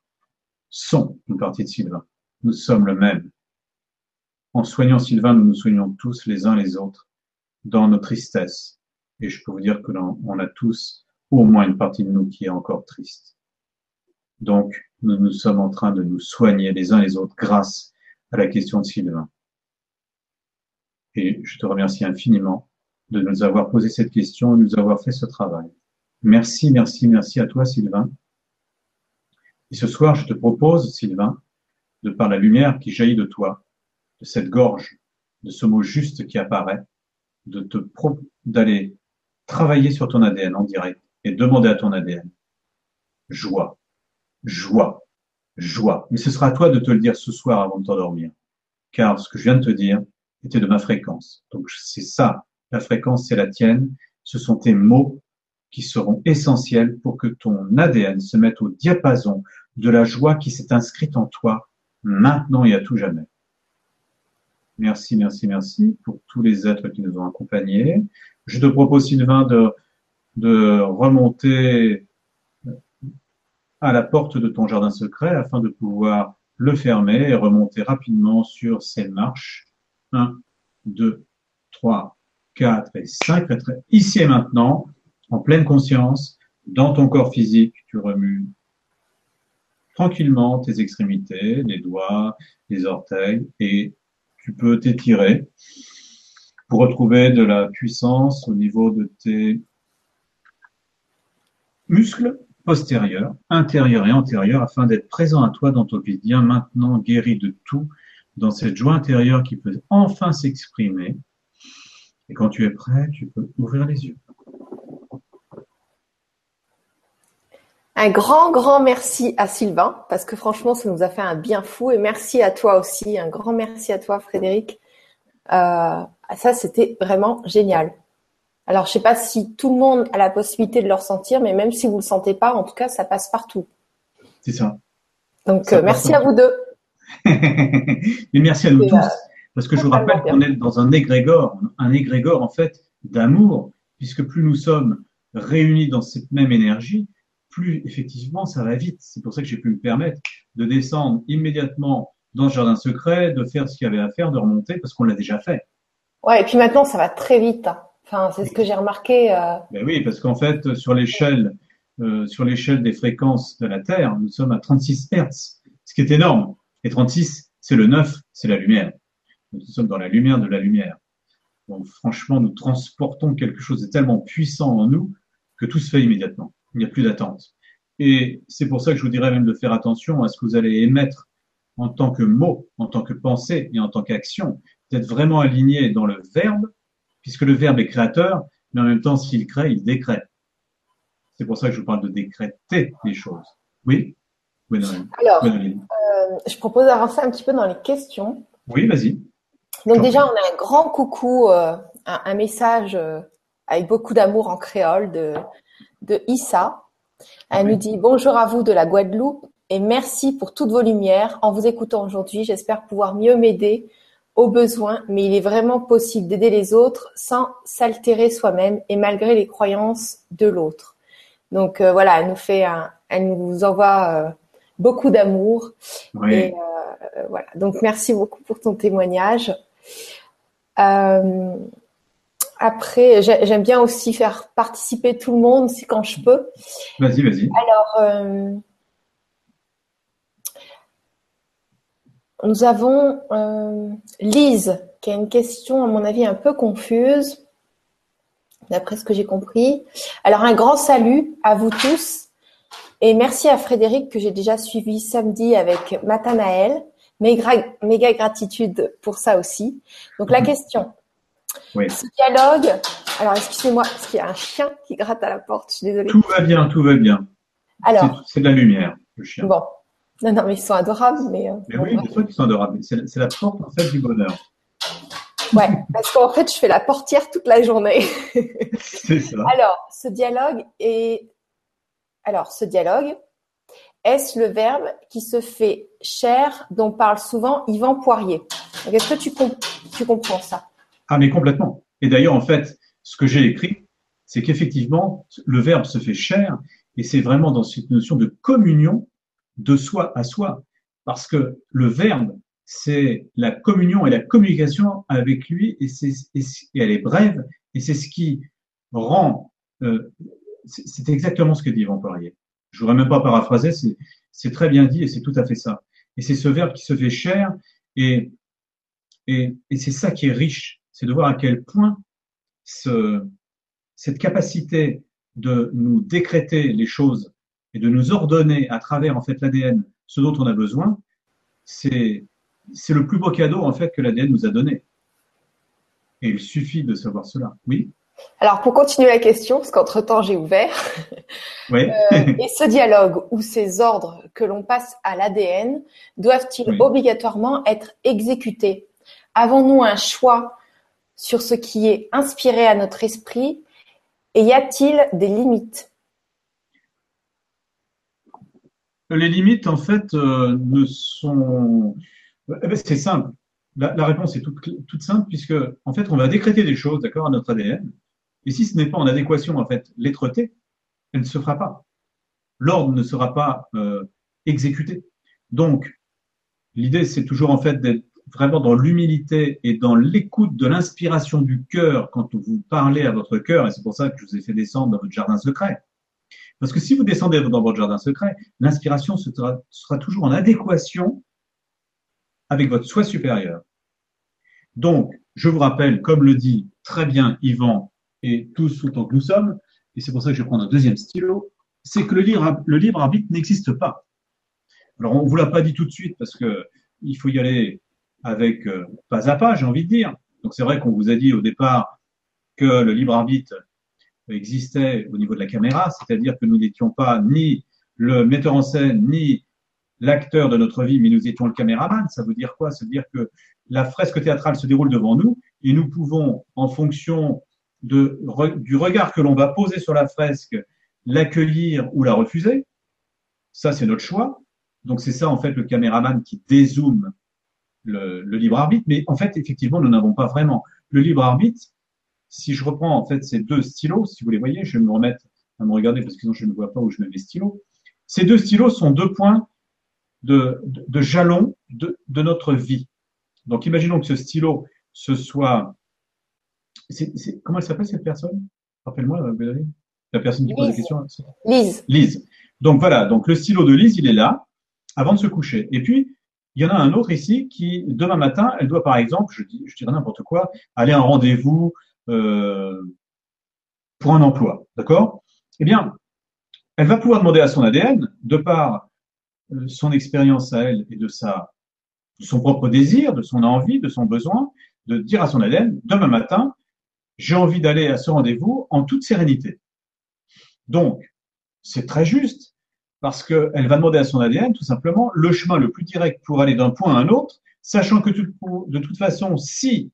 sont une partie de Sylvain. Nous sommes le même. En soignant Sylvain, nous nous soignons tous les uns les autres dans nos tristesses. Et je peux vous dire que l'on a tous au moins une partie de nous qui est encore triste. Donc, nous nous sommes en train de nous soigner les uns les autres grâce à la question de Sylvain. Et je te remercie infiniment de nous avoir posé cette question de nous avoir fait ce travail. Merci, merci, merci à toi, Sylvain. Et ce soir, je te propose, Sylvain, de par la lumière qui jaillit de toi, de cette gorge, de ce mot juste qui apparaît, de te d'aller travailler sur ton ADN en direct et demander à ton ADN joie, joie, joie. Mais ce sera à toi de te le dire ce soir avant de t'endormir. Car ce que je viens de te dire était de ma fréquence. Donc c'est ça, la fréquence c'est la tienne. Ce sont tes mots qui seront essentiels pour que ton ADN se mette au diapason de la joie qui s'est inscrite en toi maintenant et à tout jamais. Merci, merci, merci pour tous les êtres qui nous ont accompagnés. Je te propose, Sylvain, de, de remonter à la porte de ton jardin secret afin de pouvoir le fermer et remonter rapidement sur ces marches. 1, 2, 3, 4 et 5. Ici et maintenant, en pleine conscience, dans ton corps physique, tu remues tranquillement tes extrémités, les doigts, les orteils, et tu peux t'étirer pour retrouver de la puissance au niveau de tes muscles postérieurs, intérieurs et antérieurs, afin d'être présent à toi dans ton quotidien, maintenant guéri de tout, dans cette joie intérieure qui peut enfin s'exprimer. Et quand tu es prêt, tu peux ouvrir les yeux. Un grand, grand merci à Sylvain, parce que franchement, ça nous a fait un bien fou. Et merci à toi aussi. Un grand merci à toi, Frédéric. Euh, ça, c'était vraiment génial. Alors, je sais pas si tout le monde a la possibilité de le ressentir, mais même si vous le sentez pas, en tout cas, ça passe partout. C'est ça. Donc, euh, merci à vous deux. mais merci à nous tous, euh, parce que je vous rappelle qu'on est dans un égrégore, un égrégore en fait d'amour, puisque plus nous sommes réunis dans cette même énergie, plus effectivement ça va vite. C'est pour ça que j'ai pu me permettre de descendre immédiatement dans le jardin secret, de faire ce qu'il y avait à faire, de remonter parce qu'on l'a déjà fait. Ouais, et puis maintenant ça va très vite. Hein. Enfin, c'est ce que j'ai remarqué. Euh... Ben oui, parce qu'en fait sur l'échelle euh, sur l'échelle des fréquences de la Terre, nous sommes à 36 Hertz, ce qui est énorme. Et 36, c'est le 9, c'est la lumière. Nous sommes dans la lumière de la lumière. Donc franchement, nous transportons quelque chose de tellement puissant en nous que tout se fait immédiatement il n'y a plus d'attente. Et c'est pour ça que je vous dirais même de faire attention à ce que vous allez émettre en tant que mot, en tant que pensée et en tant qu'action, d'être vraiment aligné dans le verbe, puisque le verbe est créateur, mais en même temps, s'il crée, il décrète. C'est pour ça que je vous parle de décréter les choses. Oui? Alors, euh, je propose d'avancer un petit peu dans les questions. Oui, vas-y. Donc déjà, on a un grand coucou, euh, un, message euh, avec beaucoup d'amour en créole de de Issa. Elle nous dit bonjour à vous de la Guadeloupe et merci pour toutes vos lumières. En vous écoutant aujourd'hui, j'espère pouvoir mieux m'aider aux besoins, mais il est vraiment possible d'aider les autres sans s'altérer soi-même et malgré les croyances de l'autre. Donc euh, voilà, elle nous fait un, elle nous envoie beaucoup d'amour. Et voilà. Donc merci beaucoup pour ton témoignage. Après, j'aime bien aussi faire participer tout le monde, si quand je peux. Vas-y, vas-y. Alors, euh, nous avons euh, Lise qui a une question, à mon avis, un peu confuse, d'après ce que j'ai compris. Alors, un grand salut à vous tous et merci à Frédéric que j'ai déjà suivi samedi avec Matanaël. Méga, méga gratitude pour ça aussi. Donc, la mhm. question. Oui. Ce dialogue. Alors, excusez-moi, parce qu'il y a un chien qui gratte à la porte. Je suis désolée. Tout va bien, tout va bien. Alors. C'est de la lumière, le chien. Bon. Non, non, mais ils sont adorables. Mais, euh, mais oui, bien sûr qu'ils sont adorables. C'est la porte, en fait, du bonheur. Ouais, parce qu'en fait, je fais la portière toute la journée. C'est ça. Alors, ce dialogue est. Alors, ce dialogue, est-ce le verbe qui se fait cher dont parle souvent Yvan Poirier? Est-ce que tu, comprends ça? Ah, mais complètement. Et d'ailleurs, en fait, ce que j'ai écrit, c'est qu'effectivement, le verbe se fait chair, et c'est vraiment dans cette notion de communion de soi à soi. Parce que le verbe, c'est la communion et la communication avec lui, et, elle est brève, et c'est ce qui rend, euh, c'est exactement ce que dit Yvan Poirier. Je voudrais même pas paraphraser, c'est, très bien dit, et c'est tout à fait ça. Et c'est ce verbe qui se fait chair, et, c'est ça qui est riche c'est de voir à quel point ce, cette capacité de nous décréter les choses et de nous ordonner à travers en fait l'ADN ce dont on a besoin, c'est c'est le plus beau cadeau en fait que l'ADN nous a donné. Et il suffit de savoir cela. Oui? Alors pour continuer la question, parce qu'entre temps j'ai ouvert. Oui. Euh, et ce dialogue ou ces ordres que l'on passe à l'ADN doivent-ils Oui. obligatoirement être exécutés? Avons-nous un choix sur ce qui est inspiré à notre esprit Et y a-t-il des limites? Les limites, en fait, euh, ne sont. Eh ben, c'est simple. La, la réponse est toute, toute simple puisque, en fait, on va décréter des choses, d'accord, à notre ADN. Et si ce n'est pas en adéquation, en fait, l'être-té, elle ne se fera pas. L'ordre ne sera pas euh, exécuté. Donc, l'idée, c'est toujours, en fait, d'être vraiment dans l'humilité et dans l'écoute de l'inspiration du cœur quand vous parlez à votre cœur. Et c'est pour ça que je vous ai fait descendre dans votre jardin secret. Parce que si vous descendez dans votre jardin secret, l'inspiration sera, sera toujours en adéquation avec votre soi supérieur. Donc, je vous rappelle, comme le dit très bien Yvan et tous autant que nous sommes, et c'est pour ça que je vais prendre un deuxième stylo, c'est que le libre, le libre arbitre n'existe pas. Alors, on vous l'a pas dit tout de suite parce que il faut y aller avec euh, pas à pas, j'ai envie de dire. Donc, c'est vrai qu'on vous a dit au départ que le libre arbitre existait au niveau de la caméra, c'est-à-dire que nous n'étions pas ni le metteur en scène, ni l'acteur de notre vie, mais nous étions le caméraman. Ça veut dire quoi? Ça veut dire que la fresque théâtrale se déroule devant nous et nous pouvons, en fonction de, du regard que l'on va poser sur la fresque, l'accueillir ou la refuser. Ça, c'est notre choix. Donc, c'est ça, en fait, le caméraman qui dézoome le, le libre arbitre. Mais en fait, effectivement, nous n'avons pas vraiment le libre arbitre. Si je reprends, en fait, ces deux stylos, si vous les voyez, je vais me remettre à me regarder parce que sinon je ne vois pas où je mets mes stylos. Ces deux stylos sont deux points de, de, de jalon de, de, notre vie. Donc, imaginons que ce stylo, ce soit. Comment elle s'appelle cette personne? Rappelle-moi, Valérie. La personne qui pose la question. Lise. Lise. Donc voilà, donc le stylo de Lise, il est là, avant de se coucher. Et puis, il y en a un autre ici qui, demain matin, elle doit par exemple, je, dis, je dirais n'importe quoi, aller à un rendez-vous euh, pour un emploi. D'accord? Eh bien, elle va pouvoir demander à son ADN, de par euh, son expérience à elle et de, sa, de son propre désir, de son envie, de son besoin, de dire à son ADN, demain matin, j'ai envie d'aller à ce rendez-vous en toute sérénité. Donc, c'est très juste parce qu'elle va demander à son ADN tout simplement le chemin le plus direct pour aller d'un point à un autre, sachant que de toute façon, si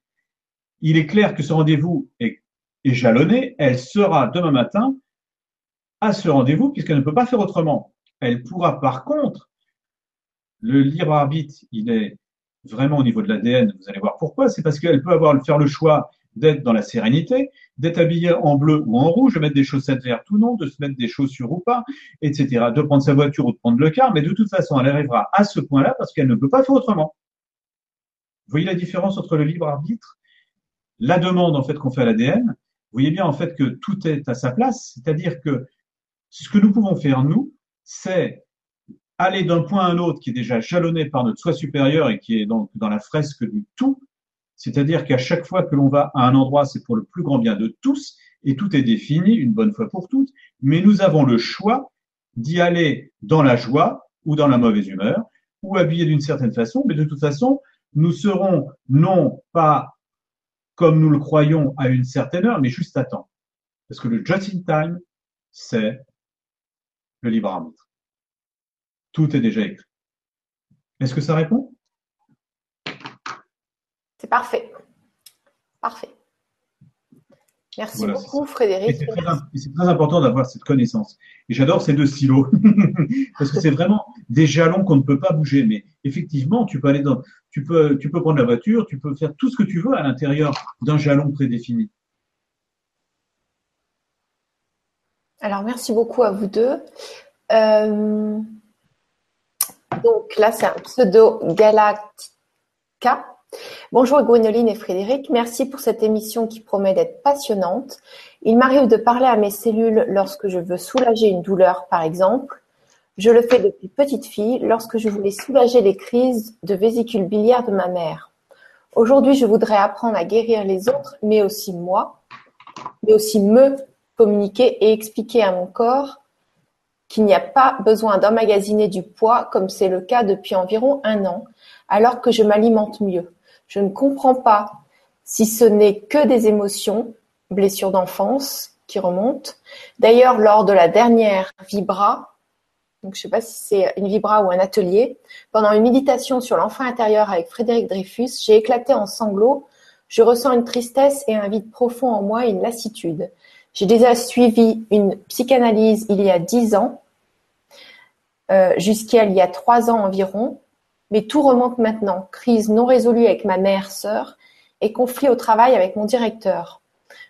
il est clair que ce rendez-vous est, jalonné, elle sera demain matin à ce rendez-vous puisqu'elle ne peut pas faire autrement. Elle pourra par contre, le libre arbitre, il est vraiment au niveau de l'ADN, vous allez voir pourquoi, c'est parce qu'elle peut avoir le choix d'être dans la sérénité, d'être habillé en bleu ou en rouge, de mettre des chaussettes vertes ou non, de se mettre des chaussures ou pas, etc., de prendre sa voiture ou de prendre le car, mais de toute façon, elle arrivera à ce point-là parce qu'elle ne peut pas faire autrement. Vous voyez la différence entre le libre arbitre, la demande en fait qu'on fait à l'ADN. Vous voyez bien en fait que tout est à sa place, c'est-à-dire que ce que nous pouvons faire nous, c'est aller d'un point à un autre qui est déjà jalonné par notre soi supérieur et qui est donc dans la fresque du tout, c'est-à-dire qu'à chaque fois que l'on va à un endroit, c'est pour le plus grand bien de tous, et tout est défini une bonne fois pour toutes, mais nous avons le choix d'y aller dans la joie ou dans la mauvaise humeur, ou habillé d'une certaine façon, mais de toute façon, nous serons non pas comme nous le croyons à une certaine heure, mais juste à temps. Parce que le just in time, c'est le libre arbitre. Tout est déjà écrit. Est-ce que ça répond? C'est parfait. Parfait. Merci voilà, beaucoup, Frédéric. C'est très, très, important d'avoir cette connaissance. Et j'adore ces deux stylos. Parce que c'est vraiment des jalons qu'on ne peut pas bouger. Mais effectivement, tu peux aller dans, tu peux, tu peux prendre la voiture, tu peux faire tout ce que tu veux à l'intérieur d'un jalon prédéfini. Alors, merci beaucoup à vous deux. Euh, donc là, c'est un pseudo Galactica. Bonjour Gwénoline et Frédéric, merci pour cette émission qui promet d'être passionnante. Il m'arrive de parler à mes cellules lorsque je veux soulager une douleur, par exemple. Je le fais depuis petite fille lorsque je voulais soulager les crises de vésicule biliaire de ma mère. Aujourd'hui, je voudrais apprendre à guérir les autres, mais aussi moi, mais aussi me communiquer et expliquer à mon corps qu'il n'y a pas besoin d'emmagasiner du poids comme c'est le cas depuis environ un an, alors que je m'alimente mieux. Je ne comprends pas si ce n'est que des émotions, blessures d'enfance qui remontent. D'ailleurs, lors de la dernière Vibra, donc je ne sais pas si c'est une Vibra ou un atelier, pendant une méditation sur l'enfant intérieur avec Frédéric Dreyfus, j'ai éclaté en sanglots. Je ressens une tristesse et un vide profond en moi et une lassitude. J'ai déjà suivi une psychanalyse il y a dix ans, euh, jusqu'à il y a trois ans environ, mais tout remonte maintenant. Crise non résolue avec ma mère, sœur, et conflit au travail avec mon directeur.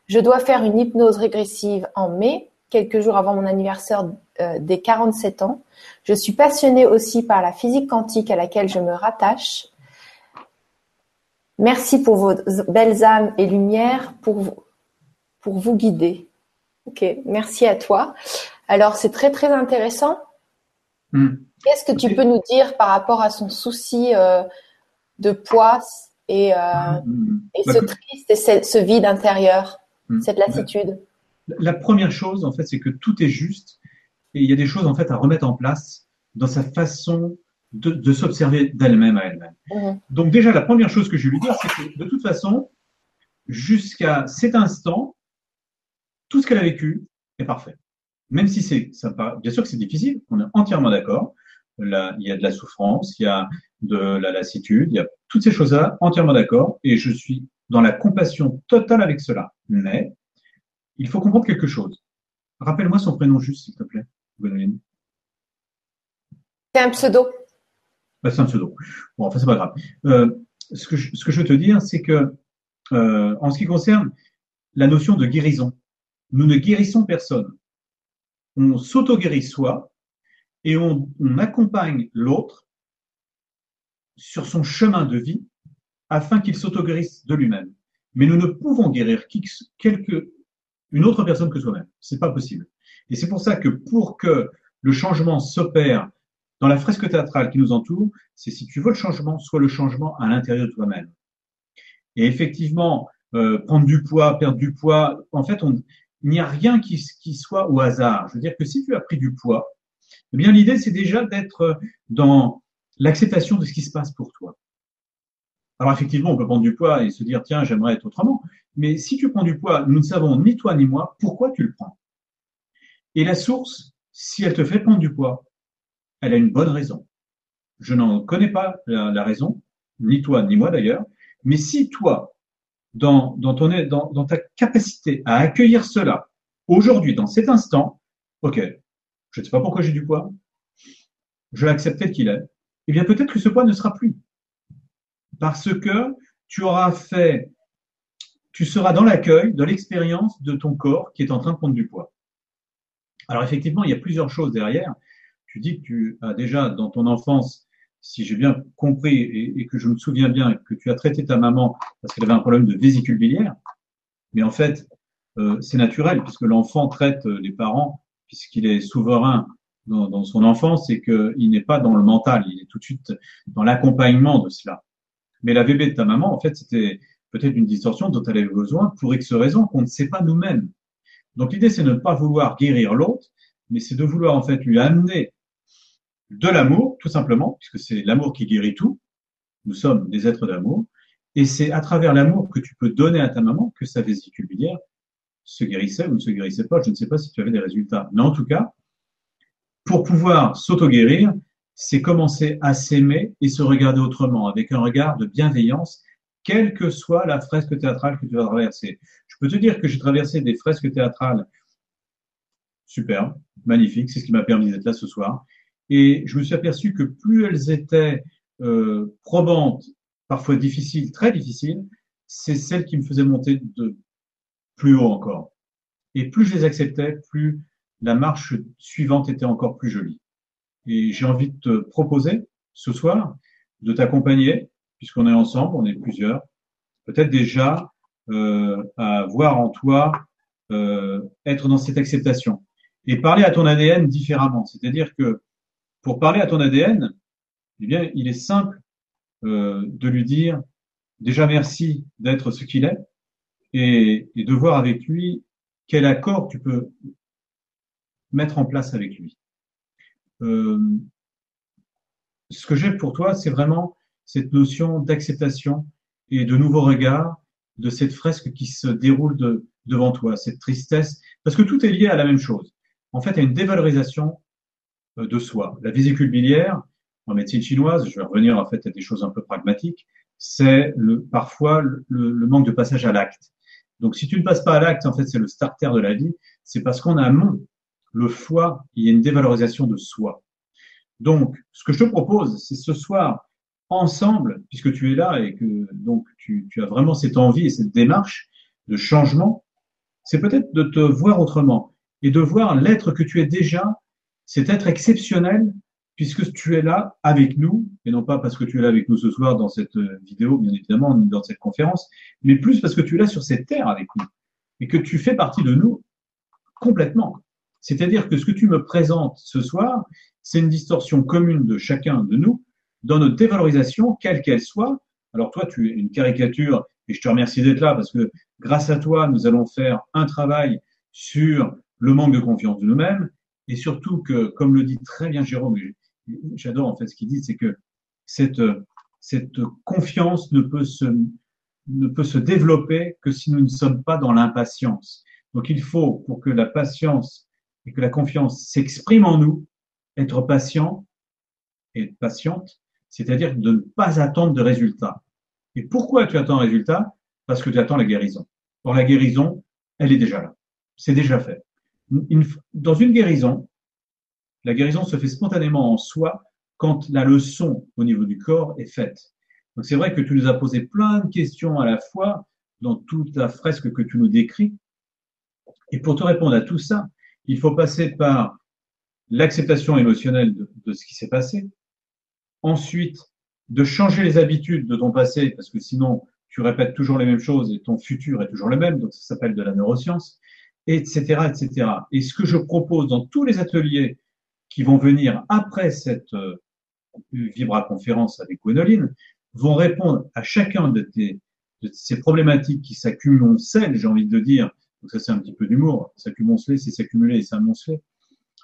Je dois faire une hypnose régressive en mai, quelques jours avant mon anniversaire euh, des 47 ans. Je suis passionnée aussi par la physique quantique à laquelle je me rattache. Merci pour vos belles âmes et lumières pour vous, pour vous guider. Ok, merci à toi. Alors c'est très très intéressant. Hmm. Qu'est-ce que tu peux nous dire par rapport à son souci euh, de poids et, euh, hmm. et ce bah, triste et ce, vide intérieur, hmm. cette lassitude? la, première chose, en fait, c'est que tout est juste et il y a des choses en fait à remettre en place dans sa façon de, de s'observer d'elle-même à elle-même. Donc déjà, la première chose que je vais lui dire, c'est que de toute façon, jusqu'à cet instant, tout ce qu'elle a vécu est parfait. Même si c'est, ça, bien sûr que c'est difficile, on est entièrement d'accord. Il y a de la souffrance, il y a de la lassitude, il y a toutes ces choses-là, entièrement d'accord, et je suis dans la compassion totale avec cela. Mais il faut comprendre quelque chose. Rappelle-moi son prénom juste, s'il te plaît, Gwenoline. C'est un pseudo. Bah, c'est un pseudo. Bon, enfin, c'est pas grave. Euh, ce, que je, ce que je veux te dire, c'est que, euh, en ce qui concerne la notion de guérison, nous ne guérissons personne. On s'auto-guérit soi et on, accompagne l'autre sur son chemin de vie afin qu'il s'auto-guérisse de lui-même. Mais nous ne pouvons guérir qui, une autre personne que soi-même. C'est pas possible. Et c'est pour ça que pour que le changement s'opère dans la fresque théâtrale qui nous entoure, c'est si tu veux le changement, soit le changement à l'intérieur de toi-même. Et effectivement, euh, prendre du poids, perdre du poids, en fait, il n'y a rien qui, soit au hasard. Je veux dire que si tu as pris du poids, eh bien l'idée c'est déjà d'être dans l'acceptation de ce qui se passe pour toi. Alors effectivement, on peut prendre du poids et se dire tiens, j'aimerais être autrement. Mais si tu prends du poids, nous ne savons ni toi ni moi pourquoi tu le prends. Et la source, si elle te fait prendre du poids, elle a une bonne raison. Je n'en connais pas la raison, ni toi ni moi d'ailleurs. Mais si toi, dans, ton, dans ta capacité à accueillir cela aujourd'hui, dans cet instant, ok, je ne sais pas pourquoi j'ai du poids, je vais accepter qu'il est, eh bien peut-être que ce poids ne sera plus. Parce que tu auras fait, tu seras dans l'accueil de l'expérience de ton corps qui est en train de prendre du poids. Alors effectivement, il y a plusieurs choses derrière. Tu dis que tu as déjà dans ton enfance si j'ai bien compris et, que je me souviens bien que tu as traité ta maman parce qu'elle avait un problème de vésicule biliaire, mais en fait, euh, c'est naturel puisque l'enfant traite les parents puisqu'il est souverain dans, son enfance et qu'il n'est pas dans le mental, il est tout de suite dans l'accompagnement de cela. Mais la bébé de ta maman, en fait, c'était peut-être une distorsion dont elle avait besoin pour X raisons qu'on ne sait pas nous-mêmes. Donc l'idée, c'est de ne pas vouloir guérir l'autre, mais c'est de vouloir en fait lui amener de l'amour, tout simplement, puisque c'est l'amour qui guérit tout. Nous sommes des êtres d'amour. Et c'est à travers l'amour que tu peux donner à ta maman que sa vésicule biliaire se guérissait ou ne se guérissait pas. Je ne sais pas si tu avais des résultats. Mais en tout cas, pour pouvoir s'auto-guérir, c'est commencer à s'aimer et se regarder autrement, avec un regard de bienveillance, quelle que soit la fresque théâtrale que tu vas traverser. Je peux te dire que j'ai traversé des fresques théâtrales super, magnifiques, c'est ce qui m'a permis d'être là ce soir. Et je me suis aperçu que plus elles étaient euh, probantes, parfois difficiles, très difficiles, c'est celles qui me faisaient monter de plus haut encore. Et plus je les acceptais, plus la marche suivante était encore plus jolie. Et j'ai envie de te proposer ce soir de t'accompagner, puisqu'on est ensemble, on est plusieurs, peut-être déjà euh, à voir en toi euh, être dans cette acceptation et parler à ton ADN différemment. C'est-à-dire que pour parler à ton ADN, eh bien, il est simple euh, de lui dire déjà merci d'être ce qu'il est et, de voir avec lui quel accord tu peux mettre en place avec lui. euh, ce que j'ai pour toi, c'est vraiment cette notion d'acceptation et de nouveau regard de cette fresque qui se déroule de, devant toi, cette tristesse, parce que tout est lié à la même chose. En fait, à une dévalorisation euh, de soi. La vésicule biliaire, en médecine chinoise, je vais revenir en fait à des choses un peu pragmatiques, c'est le, parfois le, le, manque de passage à l'acte. Donc, si tu ne passes pas à l'acte, en fait, c'est le starter de la vie. C'est parce qu'en amont, le foie, il y a une dévalorisation de soi. Donc, ce que je te propose, c'est ce soir, ensemble, puisque tu es là et que donc tu, tu as vraiment cette envie et cette démarche de changement, c'est peut-être de te voir autrement et de voir l'être que tu es déjà, cet être exceptionnel puisque tu es là avec nous, et non pas parce que tu es là avec nous ce soir dans cette euh, vidéo, bien évidemment, dans cette conférence, mais plus parce que tu es là sur cette terre avec nous, et que tu fais partie de nous complètement. C'est-à-dire que ce que tu me présentes ce soir, c'est une distorsion commune de chacun de nous dans notre dévalorisation, quelle qu'elle soit. Alors toi, tu es une caricature, et je te remercie d'être là parce que grâce à toi, nous allons faire un travail sur le manque de confiance de nous-mêmes, et surtout que, comme le dit très bien Jérôme, j'adore en fait ce qu'il dit, c'est que cette, cette confiance ne peut se, ne peut se développer que si nous ne sommes pas dans l'impatience. Donc il faut, pour que la patience et que la confiance s'expriment en nous, être patient et patiente, c'est-à-dire de ne pas attendre de résultats. Et pourquoi tu attends un résultat? Parce que tu attends la guérison. Or la guérison, elle est déjà là. C'est déjà fait. Dans une guérison, la guérison se fait spontanément en soi quand la leçon au niveau du corps est faite. Donc c'est vrai que tu nous as posé plein de questions à la fois dans toute la fresque que tu nous décris. Et pour te répondre à tout ça, il faut passer par l'acceptation émotionnelle de, ce qui s'est passé. Ensuite, de changer les habitudes de ton passé, parce que sinon, tu répètes toujours les mêmes choses et ton futur est toujours le même, donc ça s'appelle de la neuroscience, etc., etc. Et ce que je propose dans tous les ateliers qui vont venir après cette euh, Vibra conférence avec Gwénoline vont répondre à chacun de, tes, de ces problématiques qui s'accumulent, j'ai envie de dire. Donc ça, c'est un petit peu d'humour. S'accumuler, c'est s'accumuler et s'amonceler.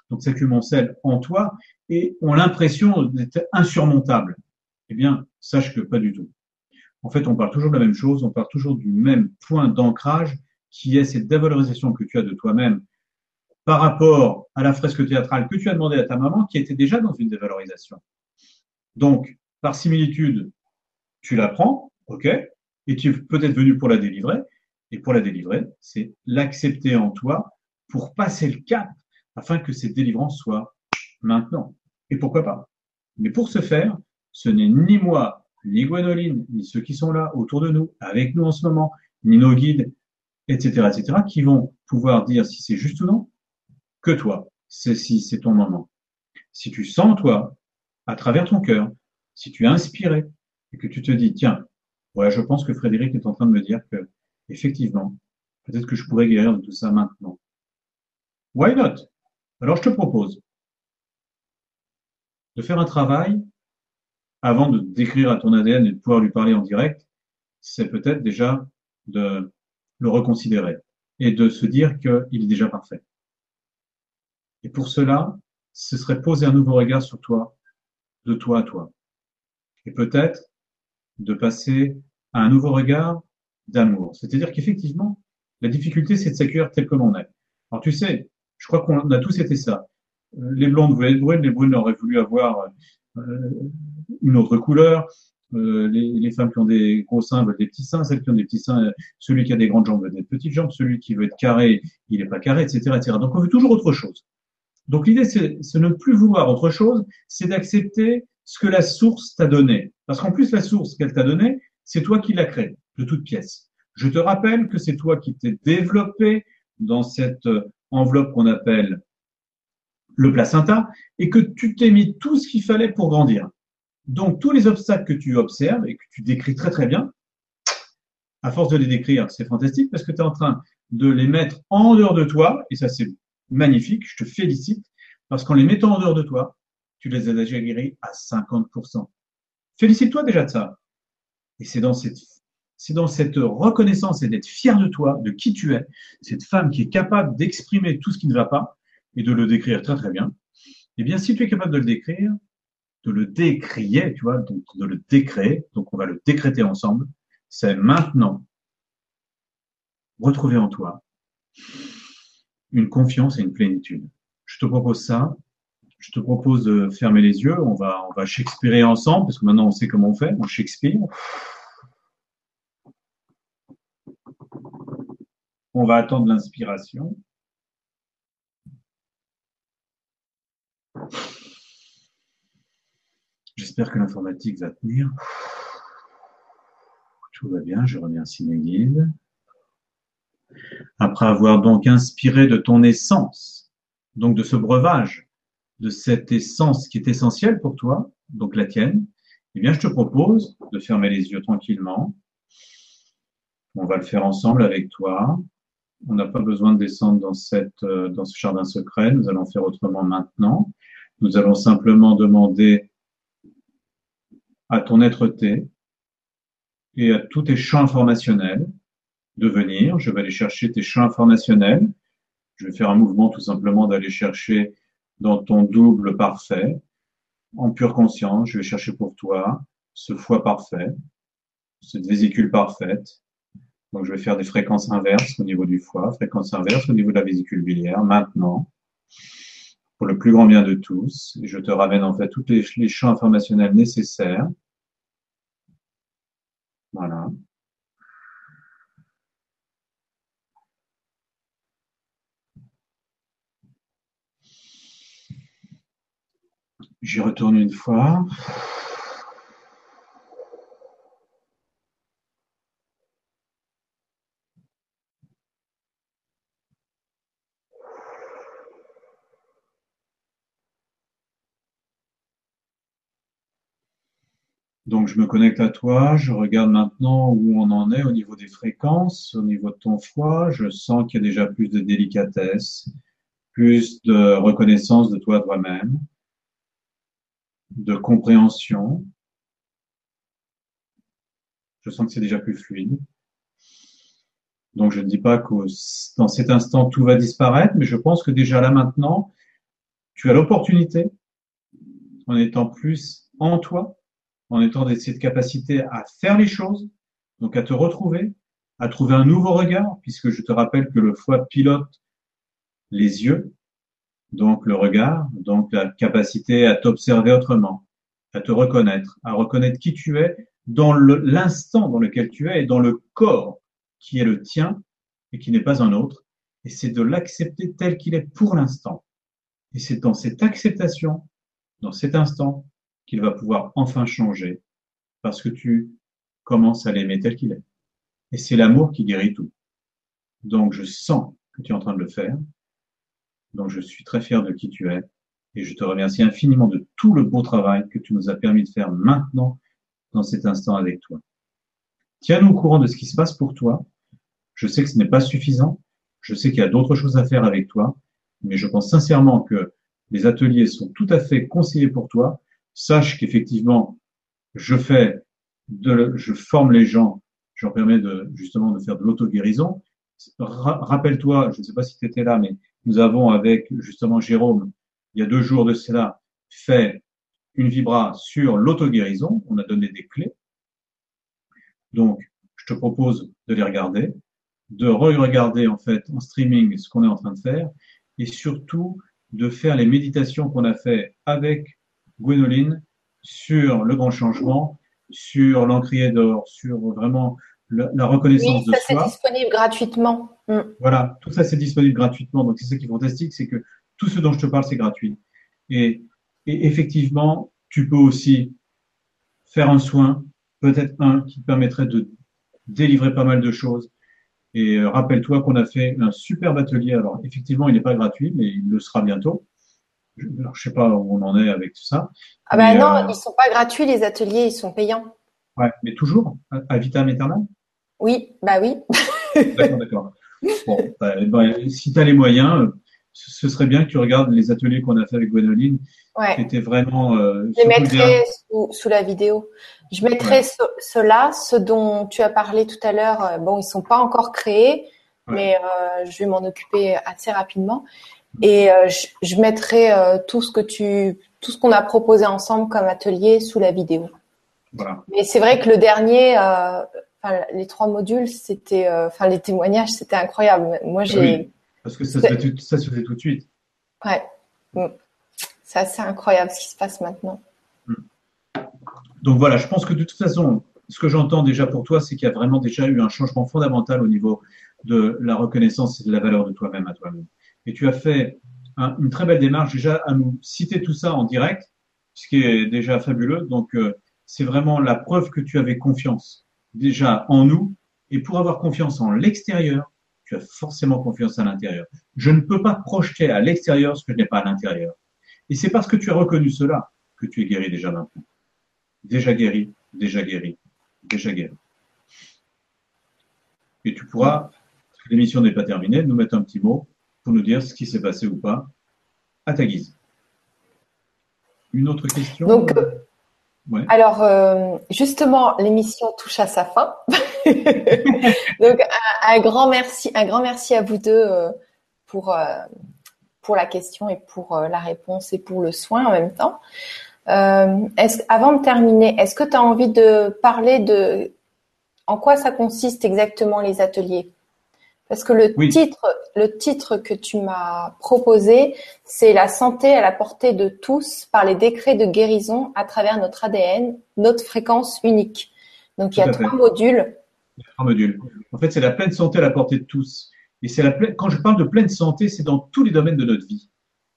Donc s'accumulent en toi et ont l'impression d'être insurmontables. Eh bien, sache que pas du tout. En fait, on parle toujours de la même chose, on parle toujours du même point d'ancrage qui est cette dévalorisation que tu as de toi-même par rapport à la fresque théâtrale que tu as demandé à ta maman qui était déjà dans une dévalorisation. Donc, par similitude, tu la prends, ok, et tu es peut-être venu pour la délivrer, et pour la délivrer, c'est l'accepter en toi pour passer le cap afin que cette délivrance soit maintenant. Et pourquoi pas? Mais pour ce faire, ce n'est ni moi, ni Gwénoline, ni ceux qui sont là autour de nous, avec nous en ce moment, ni nos guides, etc., etc., qui vont pouvoir dire si c'est juste ou non, que toi. Ceci, c'est ton moment. Si tu sens, toi, à travers ton cœur, si tu es inspiré et que tu te dis, tiens, ouais, je pense que Frédéric est en train de me dire que, effectivement, peut-être que je pourrais guérir de tout ça maintenant. Why not? Alors, je te propose de faire un travail avant de décrire à ton ADN et de pouvoir lui parler en direct. C'est peut-être déjà de le reconsidérer et de se dire qu'il est déjà parfait. Et pour cela, ce serait poser un nouveau regard sur toi, de toi à toi. Et peut-être de passer à un nouveau regard d'amour. C'est-à-dire qu'effectivement, la difficulté, c'est de s'accueillir tel que l'on est. Alors tu sais, je crois qu'on a tous été ça. Euh, les blondes voulaient être brunes, les brunes auraient voulu avoir euh, une autre couleur. Euh, les, femmes qui ont des gros seins veulent des petits seins, celles qui ont des petits seins, celui qui a des grandes jambes veut des petites jambes, celui qui veut être carré, il n'est pas carré, etc., etc. Donc on veut toujours autre chose. Donc l'idée, c'est ne plus vouloir autre chose, c'est d'accepter ce que la source t'a donné. Parce qu'en plus, la source qu'elle t'a donnée, c'est toi qui l'as créée, de toute pièce. Je te rappelle que c'est toi qui t'es développé dans cette euh, enveloppe qu'on appelle le placenta et que tu t'es mis tout ce qu'il fallait pour grandir. Donc tous les obstacles que tu observes et que tu décris très très bien, à force de les décrire, c'est fantastique parce que tu es en train de les mettre en dehors de toi, et ça c'est magnifique, je te félicite, parce qu'en les mettant en dehors de toi, tu les as déjà guéris à 50%. Félicite-toi déjà de ça. Et c'est dans cette, c'est dans cette reconnaissance et d'être fier de toi, de qui tu es, cette femme qui est capable d'exprimer tout ce qui ne va pas et de le décrire très très bien, Eh bien, si tu es capable de le décrire, de le décrier, tu vois, donc de le décréer, donc on va le décréter ensemble, c'est maintenant retrouver en toi une confiance et une plénitude. Je te propose ça. Je te propose de fermer les yeux. On va, on ensemble parce que maintenant on sait comment on fait. On Shakespeare. On va attendre l'inspiration. J'espère que l'informatique va tenir. Tout va bien, je remercie mes guides. Après avoir donc inspiré de ton essence, donc de ce breuvage, de cette essence qui est essentielle pour toi, donc la tienne, eh bien, je te propose de fermer les yeux tranquillement. On va le faire ensemble avec toi. On n'a pas besoin de descendre dans, cette, euh, dans ce jardin secret. Nous allons faire autrement maintenant. Nous allons simplement demander à ton être-té et à tous tes champs informationnels de venir. Je vais aller chercher tes champs informationnels. Je vais faire un mouvement tout simplement d'aller chercher dans ton double parfait, en pure conscience, je vais chercher pour toi ce foie parfait, cette vésicule parfaite. Donc, je vais faire des fréquences inverses au niveau du foie, fréquences inverses au niveau de la vésicule biliaire, maintenant, pour le plus grand bien de tous. Je te ramène en fait tous les, les champs informationnels nécessaires. Voilà. J'y retourne une fois. Donc je me connecte à toi, je regarde maintenant où on en est au niveau des fréquences, au niveau de ton foie, je sens qu'il y a déjà plus de délicatesse, plus de reconnaissance de toi toi-même de compréhension. Je sens que c'est déjà plus fluide. Donc je ne dis pas que dans cet instant tout va disparaître, mais je pense que déjà là maintenant, tu as l'opportunité, en étant plus en toi, en étant dans cette capacité à faire les choses, donc à te retrouver, à trouver un nouveau regard, puisque je te rappelle que le foie pilote les yeux, donc le regard, donc la capacité à t'observer autrement, à te reconnaître, à reconnaître qui tu es dans l'instant dans lequel tu es et dans le corps qui est le tien et qui n'est pas un autre. Et c'est de l'accepter tel qu'il est pour l'instant. Et c'est dans cette acceptation, dans cet instant, qu'il va pouvoir enfin changer parce que tu commences à l'aimer tel qu'il est. Et c'est l'amour qui guérit tout. Donc je sens que tu es en train de le faire donc je suis très fier de qui tu es et je te remercie infiniment de tout le beau travail que tu nous as permis de faire maintenant dans cet instant avec toi. Tiens-nous au courant de ce qui se passe pour toi. Je sais que ce n'est pas suffisant. Je sais qu'il y a d'autres choses à faire avec toi, mais je pense sincèrement que les ateliers sont tout à fait conseillés pour toi. Sache qu'effectivement, je fais de, je forme les gens, je leur permets de, justement, de faire de l'auto-guérison. Rappelle-toi, je ne sais pas si tu étais là, mais nous avons avec justement Jérôme, il y a deux jours de cela, fait une vibra sur l'auto-guérison. On a donné des clés. Donc, je te propose de les regarder, de re-regarder en fait en streaming ce qu'on est en train de faire et surtout de faire les méditations qu'on a fait avec Gwénoline sur le grand changement, sur l'encrier d'or, sur vraiment la, reconnaissance oui, ça, c'est disponible gratuitement. Mm. Voilà, tout ça c'est disponible gratuitement. Donc c'est ça qui est fantastique, c'est que tout ce dont je te parle c'est gratuit. Et, effectivement, tu peux aussi faire un soin, peut-être un qui te permettrait de délivrer pas mal de choses. Et euh, rappelle-toi qu'on a fait un superbe atelier. Alors effectivement, il n'est pas gratuit, mais il le sera bientôt. Je, ne sais pas où on en est avec tout ça. Ah ben non, euh, ils sont pas gratuits les ateliers, ils sont payants. Ouais, mais toujours? À, vitam aeternam? Oui, bah oui. d'accord, d'accord. Bon, bah, bah, si tu as les moyens, ce serait bien que tu regardes les ateliers qu'on a fait avec Gwenoline, ouais. qui étaient vraiment. Euh, je les mettrai sous, la vidéo. Je mettrai ceux-là, ceux dont tu as parlé tout à l'heure. Euh, bon, ils sont pas encore créés, mais euh, je vais m'en occuper assez rapidement. Et euh, je, je, mettrai tout ce que tu, tout ce qu'on a proposé ensemble comme atelier sous la vidéo. Voilà. Mais c'est vrai que le dernier, enfin, les trois modules, c'était, euh, enfin les témoignages, c'était incroyable. Moi, j'ai. Oui, parce que ça se, fait tout, ça se fait tout de suite. Ouais. Mm. C'est assez incroyable ce qui se passe maintenant. Mm. Donc voilà, je pense que de toute façon, ce que j'entends déjà pour toi, c'est qu'il y a vraiment déjà eu un changement fondamental au niveau de la reconnaissance et de la valeur de toi-même à toi-même. Et tu as fait un, une très belle démarche déjà à nous citer tout ça en direct, ce qui est déjà fabuleux. Donc euh, c'est vraiment la preuve que tu avais confiance déjà en nous. Et pour avoir confiance en l'extérieur, tu as forcément confiance à l'intérieur. Je ne peux pas projeter à l'extérieur ce que je n'ai pas à l'intérieur. Et c'est parce que tu as reconnu cela que tu es guéri déjà maintenant. Déjà guéri, déjà guéri, déjà guéri. Et tu pourras, parce que l'émission n'est pas terminée, nous mettre un petit mot pour nous dire ce qui s'est passé ou pas à ta guise. Une autre question? Euh, ouais. alors, euh, justement, l'émission touche à sa fin. Donc, un, un, grand merci, un grand merci à vous deux euh, pour, euh, pour la question et pour la réponse et pour le soin en même temps. Avant de terminer, est-ce que tu as envie de parler de en quoi ça consiste exactement les ateliers? Parce que le Oui. titre, le titre que tu m'as proposé, c'est la santé à la portée de tous par les décrets de guérison à travers notre ADN, notre fréquence unique. Donc il y a fait. trois modules. un module. En fait, c'est la pleine santé à la portée de tous. Et c'est la pleine, quand je parle de pleine santé, c'est dans tous les domaines de notre vie.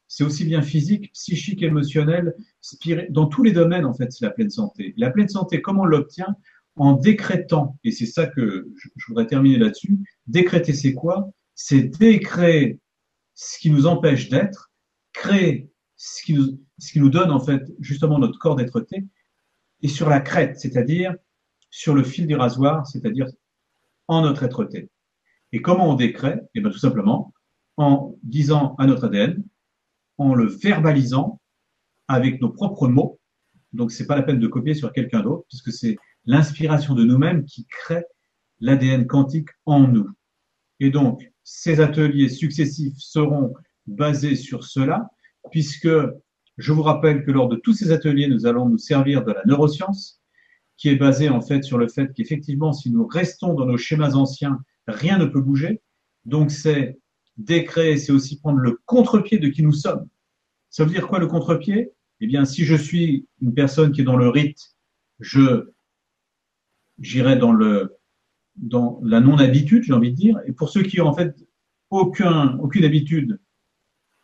C'est aussi bien physique, psychique, émotionnel, spirituel. Dans tous les domaines, en fait, c'est la pleine santé. La pleine santé, comment on l'obtient? En décrétant. Et c'est ça que je, voudrais terminer là-dessus. Décréter, c'est quoi? C'est décréer ce qui nous empêche d'être, créer ce qui nous, ce qui nous donne, en fait, justement notre corps d'être-té, et sur la crête, c'est-à-dire sur le fil du rasoir, c'est-à-dire en notre être-té. Et comment on décrète? Eh bien, tout simplement en disant à notre ADN, en le verbalisant avec nos propres mots. Donc, c'est pas la peine de copier sur quelqu'un d'autre, puisque c'est l'inspiration de nous-mêmes qui crée l'ADN quantique en nous. Et donc, ces ateliers successifs seront basés sur cela, puisque je vous rappelle que lors de tous ces ateliers, nous allons nous servir de la neuroscience, qui est basée en fait sur le fait qu'effectivement, si nous restons dans nos schémas anciens, rien ne peut bouger. Donc, c'est décréer, c'est aussi prendre le contre-pied de qui nous sommes. Ça veut dire quoi le contre-pied? Eh bien, si je suis une personne qui est dans le rite, je j'irai dans le dans la non-habitude, j'ai envie de dire. Et pour ceux qui ont en fait aucun aucune habitude,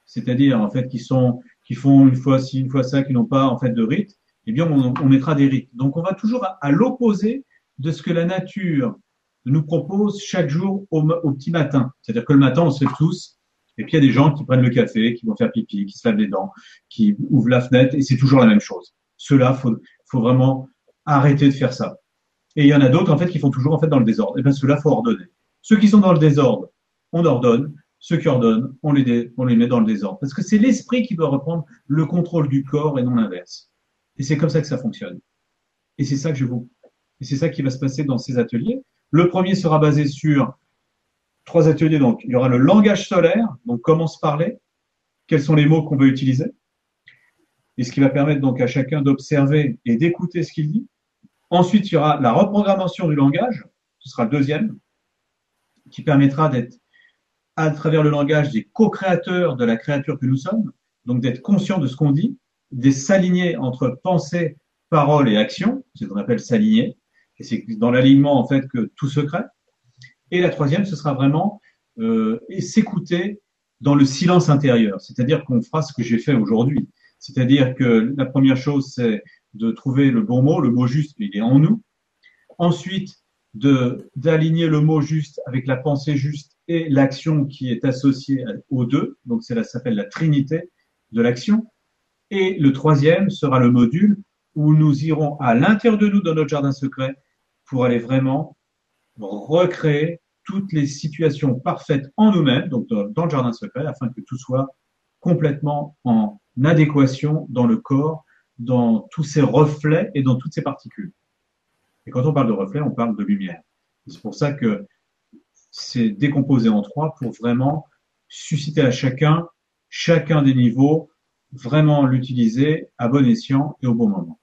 c'est-à-dire en fait qui sont qui font une fois ci, une fois ça, qui n'ont pas en fait de rite, eh bien on, mettra des rites. Donc on va toujours à, l'opposé de ce que la nature nous propose chaque jour au, au petit matin. C'est-à-dire que le matin, on se lève tous, et puis il y a des gens qui prennent le café, qui vont faire pipi, qui se lavent les dents, qui ouvrent la fenêtre, et c'est toujours la même chose. Cela, faut, faut vraiment arrêter de faire ça. Et il y en a d'autres en fait qui font toujours en fait dans le désordre. Et bien ceux-là, faut ordonner. Ceux qui sont dans le désordre, on ordonne. Ceux qui ordonnent, on les, on les met dans le désordre. Parce que c'est l'esprit qui doit reprendre le contrôle du corps et non l'inverse. Et c'est comme ça que ça fonctionne. Et c'est ça que je vous, et c'est ça qui va se passer dans ces ateliers. Le premier sera basé sur trois ateliers. Donc, il y aura le langage solaire, donc comment se parler, quels sont les mots qu'on veut utiliser, et ce qui va permettre donc à chacun d'observer et d'écouter ce qu'il dit. Ensuite, il y aura la reprogrammation du langage, ce sera le deuxième, qui permettra d'être à travers le langage des co-créateurs de la créature que nous sommes, donc d'être conscient de ce qu'on dit, de s'aligner entre pensée, parole et action, c'est ce qu'on appelle s'aligner, et c'est dans l'alignement en fait que tout se crée. Et la troisième, ce sera vraiment euh, s'écouter dans le silence intérieur, c'est-à-dire qu'on fera ce que j'ai fait aujourd'hui. C'est-à-dire que la première chose, c'est de trouver le bon mot, le mot juste, il est en nous. Ensuite, de d'aligner le mot juste avec la pensée juste et l'action qui est associée aux deux. Donc, ça s'appelle la trinité de l'action. Et le troisième sera le module où nous irons à l'intérieur de nous dans notre jardin secret pour aller vraiment recréer toutes les situations parfaites en nous-mêmes, donc dans, le jardin secret, afin que tout soit complètement en adéquation dans le corps, dans tous ces reflets et dans toutes ces particules. Et quand on parle de reflets, on parle de lumière. C'est pour ça que c'est décomposé en trois pour vraiment susciter à chacun chacun des niveaux, vraiment l'utiliser à bon escient et au bon moment.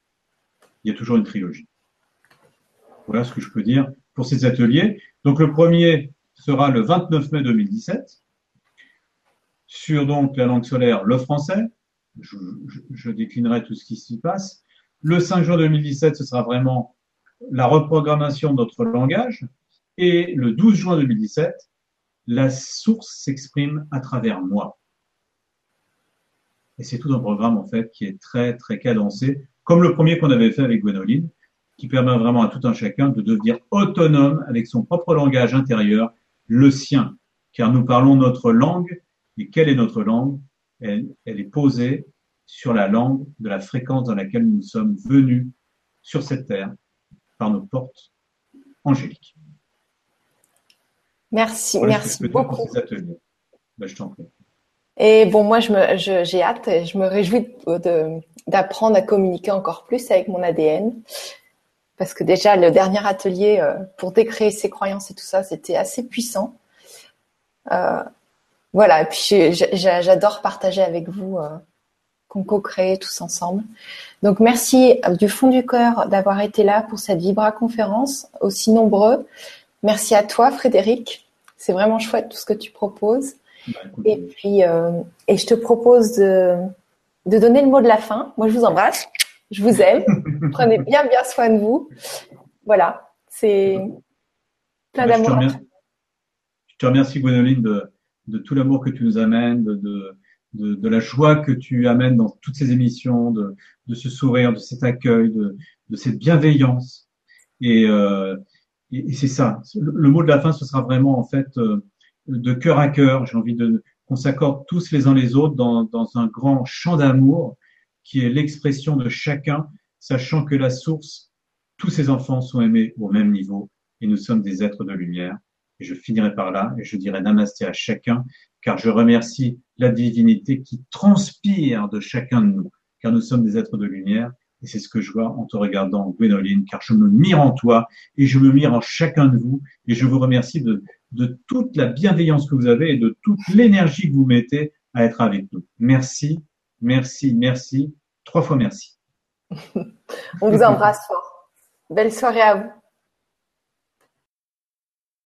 Il y a toujours une trilogie. Voilà ce que je peux dire pour ces ateliers. Donc le premier sera le 29 mai 2017 sur donc la langue solaire, le français. Je, déclinerai tout ce qui s'y passe. Le 5 juin 2017, ce sera vraiment la reprogrammation de notre langage. Et le 12 juin 2017, la source s'exprime à travers moi. Et c'est tout un programme, en fait, qui est très, très cadencé, comme le premier qu'on avait fait avec Gwenoline, qui permet vraiment à tout un chacun de devenir autonome avec son propre langage intérieur, le sien. Car nous parlons notre langue, et quelle est notre langue? Elle, elle est posée sur la langue de la fréquence dans laquelle nous sommes venus sur cette terre par nos portes angéliques. Merci, merci beaucoup. Ben, je t'en prie. Et bon, moi, je me, j'ai hâte, et je me réjouis d'apprendre à communiquer encore plus avec mon ADN. Parce que déjà, le dernier atelier euh, pour décréer ses croyances et tout ça, c'était assez puissant. Euh, voilà, et puis j'adore partager avec vous euh, qu'on co-crée tous ensemble. Donc merci du fond du cœur d'avoir été là pour cette Vibra conférence, aussi nombreux. Merci à toi, Frédéric. C'est vraiment chouette tout ce que tu proposes. Bah, et puis, euh, et je te propose de, de donner le mot de la fin. Moi, je vous embrasse. Je vous aime. Prenez bien, bien soin de vous. Voilà. C'est plein bah, d'amour. Je te remercie, Gwénoline, de, de tout l'amour que tu nous amènes, de, de, de, la joie que tu amènes dans toutes ces émissions, de, de ce sourire, de cet accueil, de, de cette bienveillance. Et, euh, et, c'est ça. Le, mot de la fin, ce sera vraiment en fait euh, de cœur à cœur. J'ai envie de qu'on s'accorde tous les uns les autres dans, dans un grand champ d'amour qui est l'expression de chacun, sachant que la source, tous ces enfants sont aimés au même niveau et nous sommes des êtres de lumière. Et je finirai par là et je dirai namasté à chacun, car je remercie la divinité qui transpire de chacun de nous, car nous sommes des êtres de lumière. Et c'est ce que je vois en te regardant, Gwénoline, car je me mire en toi et je me mire en chacun de vous. Et je vous remercie de, de toute la bienveillance que vous avez et de toute l'énergie que vous mettez à être avec nous. Merci, merci, merci. Trois fois merci. On vous embrasse fort. Belle soirée à vous.